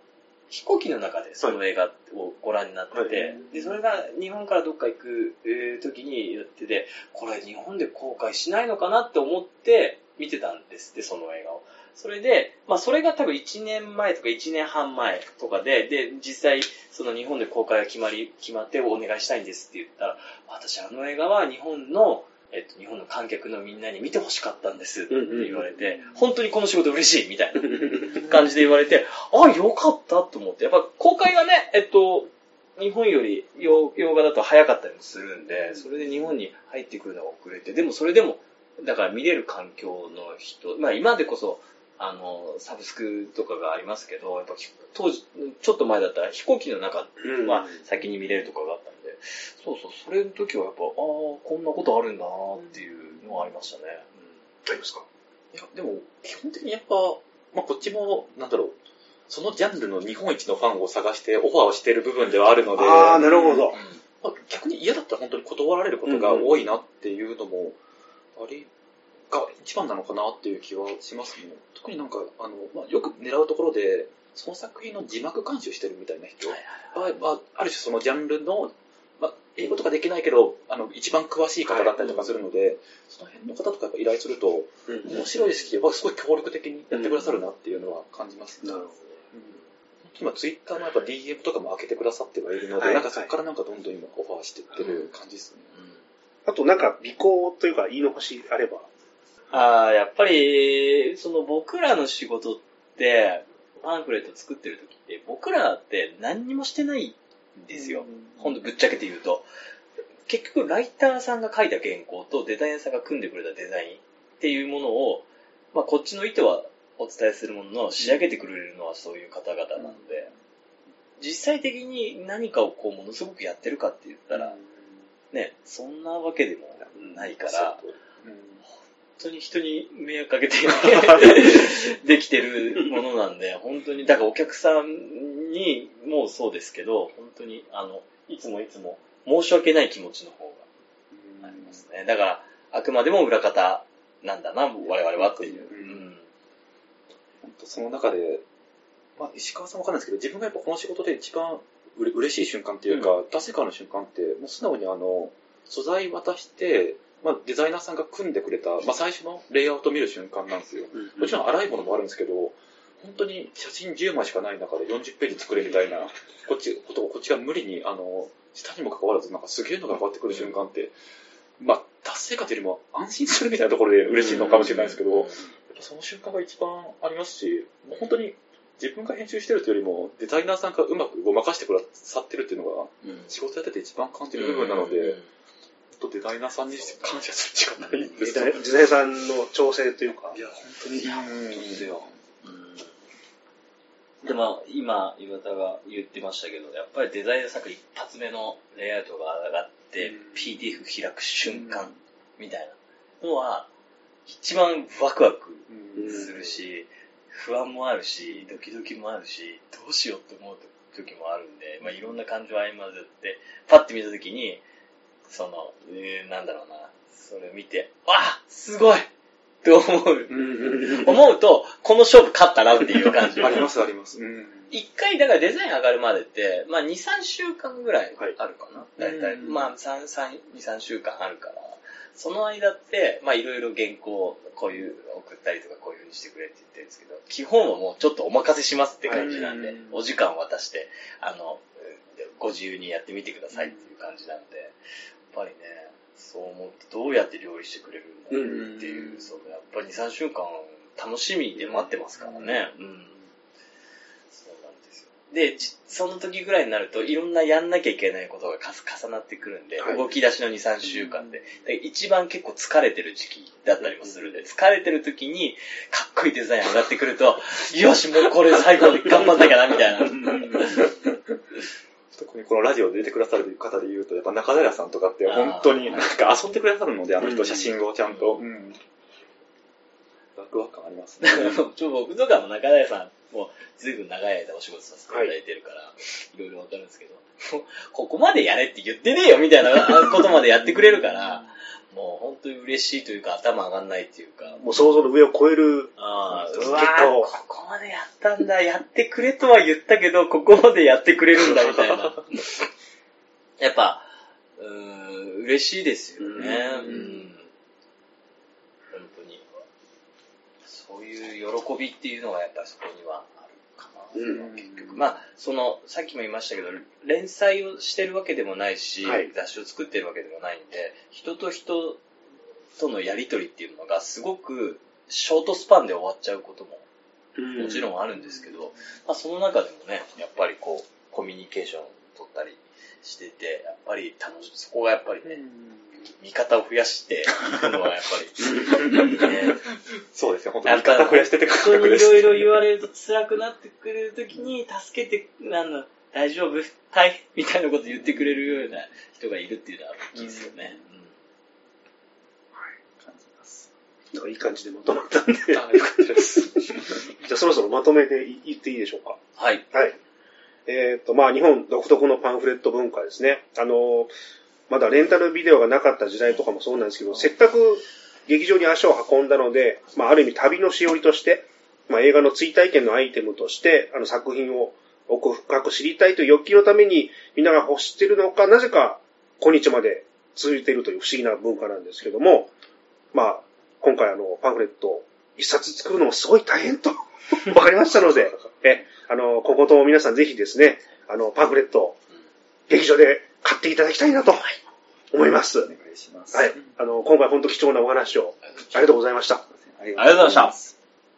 飛行機の中でその映画をご覧になってて、はいで、それが日本からどっか行く、えー時にやってて、これ日本で公開しないのかなって思って見てたんですって、その映画を。それで、まあそれが多分1年前とか1年半前とかで、で、実際その日本で公開が決まり、決まってお願いしたいんですって言ったら、私あの映画は日本の、えっと、日本の観客のみんなに見てほしかったんですって言われて、本当にこの仕事嬉しいみたいな感じで言われて、あ、よかったと思って。やっぱ公開がね、えっと、日本より洋洋画だと早かったりもするんで、それで日本に入ってくるのが遅れて、でもそれでも、だから見れる環境の人、まあ今でこそ、あの、サブスクとかがありますけど、やっぱ当時、ちょっと前だったら飛行機の中うんは先に見れるとかがそうそう、それの時はやっぱ、ああ、こんなことあるんだなっていうのはありましたね。ありますか？いや、でも、基本的にやっぱ、まあ、こっちも、なんだろう、そのジャンルの日本一のファンを探してオファーをしている部分ではあるので、ああ、なるほど。まあ、逆に嫌だったら本当に断られることが多いなっていうのも、あれが一番なのかなっていう気はしますね。特になんか、あの、まあ、よく狙うところで、その作品の字幕監修してるみたいな人は、まあ、ある種そのジャンルの、まあ、英語とかできないけど、あの、一番詳しい方だったりとかするので、その辺の方とかやっぱ依頼すると、うん面白いですし、やっぱすごい協力的にやってくださるなっていうのは感じますね。なるほ今、ツイッターのやっぱ DM とかも開けてくださってはいるので、はいなんかそこからなんかどんどん今オファーしていってる感じですね。ど。あとなんか、尾行というか言い残しあれば、ああ、やっぱり、その僕らの仕事って、パンフレット作ってる時って、僕らって何にもしてないんですよ。ほんとぶっちゃけて言うと。結局、ライターさんが書いた原稿とデザイナーさんが組んでくれたデザインっていうものを、まあ、こっちの意図はお伝えするものの、仕上げてくれるのはそういう方々なので、実際的に何かをこう、ものすごくやってるかって言ったら、ね、そんなわけでもないから、本当に人に迷惑かけて できてるものなんで、本当に、だからお客さんにもそうですけど、本当に、あの、いつもいつも申し訳ない気持ちの方がありますね。だから、あくまでも裏方なんだな、我々はっていう。うん。その中で、まあ、石川さんわかんないですけど、自分がやっぱこの仕事で一番うれ嬉しい瞬間っていうか、出せからの瞬間って、もう素直にあの、素材渡して、まあ、デザイナーさんが組んでくれた、まあ、最初のレイアウト見る瞬間なんですよ。もちろん荒いものもあるんですけど、本当に写真10枚しかない中で40ページ作れみたいな、こっち、ことをこっちが無理に、あの、下にも関わらず、なんかすげえのが変わってくる瞬間って、まあ、達成感というよりも安心するみたいなところで嬉しいのかもしれないですけど、やっぱその瞬間が一番ありますし、もう本当に自分が編集してるというよりも、デザイナーさんがうまくごまかしてくださってるっていうのが、仕事やってて一番感じる部分なので、うん。本当デザイナーさんに感謝するしかないんですデザイデザイナーさんの調整というか。い、や、本当に、うん、では。でも、今、岩田が言ってましたけど、やっぱりデザイナーさんが一発目のレイアウトが上がって、うん。PDF 開く瞬間、みたいなのは、一番ワクワクうんするし、不安もあるし、ドキドキもあるし、どうしようって思う時もあるんで、まあいろんな感情合間でって、パッて見た時に、その、えーなんだろうな、それ見て、わあすごいって思う。思うと、この勝負勝ったなっていう感じ。あります、あります。うん。一回、だからデザイン上がるまでって、まあ2、3週間ぐらいはいあるかな。だいたい。うんまあ3、3、2、3週間あるから、その間って、まあいろいろ原稿をこういう送ったりとかこういう風にしてくれって言ってるんですけど、基本はもうちょっとお任せしますって感じなんでうん、お時間を渡して、あの、ご自由にやってみてくださいっていう感じなんで、やっぱりね、そう思うとどうやって料理してくれるんだろうっていう、うんそのやっぱり2、3週間楽しみで待ってますからね。うん。そうなんですよ。で、じその時ぐらいになると、いろんなやんなきゃいけないことが重なってくるんで、はい。動き出しの2、3週間で、で一番結構疲れてる時期だったりもするんで、疲れてる時に、かっこいいデザイン上がってくると、よし、もうこれ最後まで頑張んなきゃな、みたいな。特にこのラジオで出てくださる方で言うと、やっぱ中平さんとかって本当になんか遊んでくださるので、あの人うん写真をちゃんと。うん。ワクワク感ありますね。ちょ僕とかも中谷さん、もうずいぶん長い間お仕事させていただいてるから、い、ろいろわかるんですけど、ここまでやれって言ってねえよみたいなことまでやってくれるから、もう本当に嬉しいというか頭上がんないっていうか、もう想像の上を超える、ああ、ここまでやったんだ、やってくれとは言ったけど、ここまでやってくれるんだみたいな。やっぱ、うーん、嬉しいですよね。うんうん。本当に。そういう喜びっていうのがやっぱりそこには結局。まあ、その、さっきも言いましたけど、連載をしてるわけでもないし、はい雑誌を作ってるわけでもないんで、人と人とのやりとりっていうのがすごくショートスパンで終わっちゃうことももちろんあるんですけど、まあ、その中でもね、やっぱりこう、コミュニケーションを取ったりしてて、やっぱり楽しい。そこがやっぱりね、味方を増やしていくのはやっぱり、ね、そうですね、本当に味方増やしてて感覚です。いろいろ言われると辛くなってくれるときに、助けて、なんだ、大丈夫？はいみたいなこと言ってくれるような人がいるっていうのは大きいですよね。感じます。なんかいい感じでまとまったんで、じゃあ、そろそろまとめて言っていいでしょうか？はい。はい。えっ、と、まあ、日本独特のパンフレット文化ですね。あの、まだレンタルビデオがなかった時代とかもそうなんですけど、せっかく劇場に足を運んだので、まあ、ある意味旅のしおりとして、まあ、映画の追体験のアイテムとして、あの作品を奥深く知りたいという欲求のために、みんなが欲しているのか、なぜか今日まで続いているという不思議な文化なんですけども、まあ、今回あの、パンフレット一冊作るのもすごい大変と わかりましたので、え、あの、今後とも皆さんぜひですね、あの、パンフレット、劇場で買っていただきたいなと思います。お願いします。はい。あの、今回本当貴重なお話をありがとうございました。ありありがとうございました。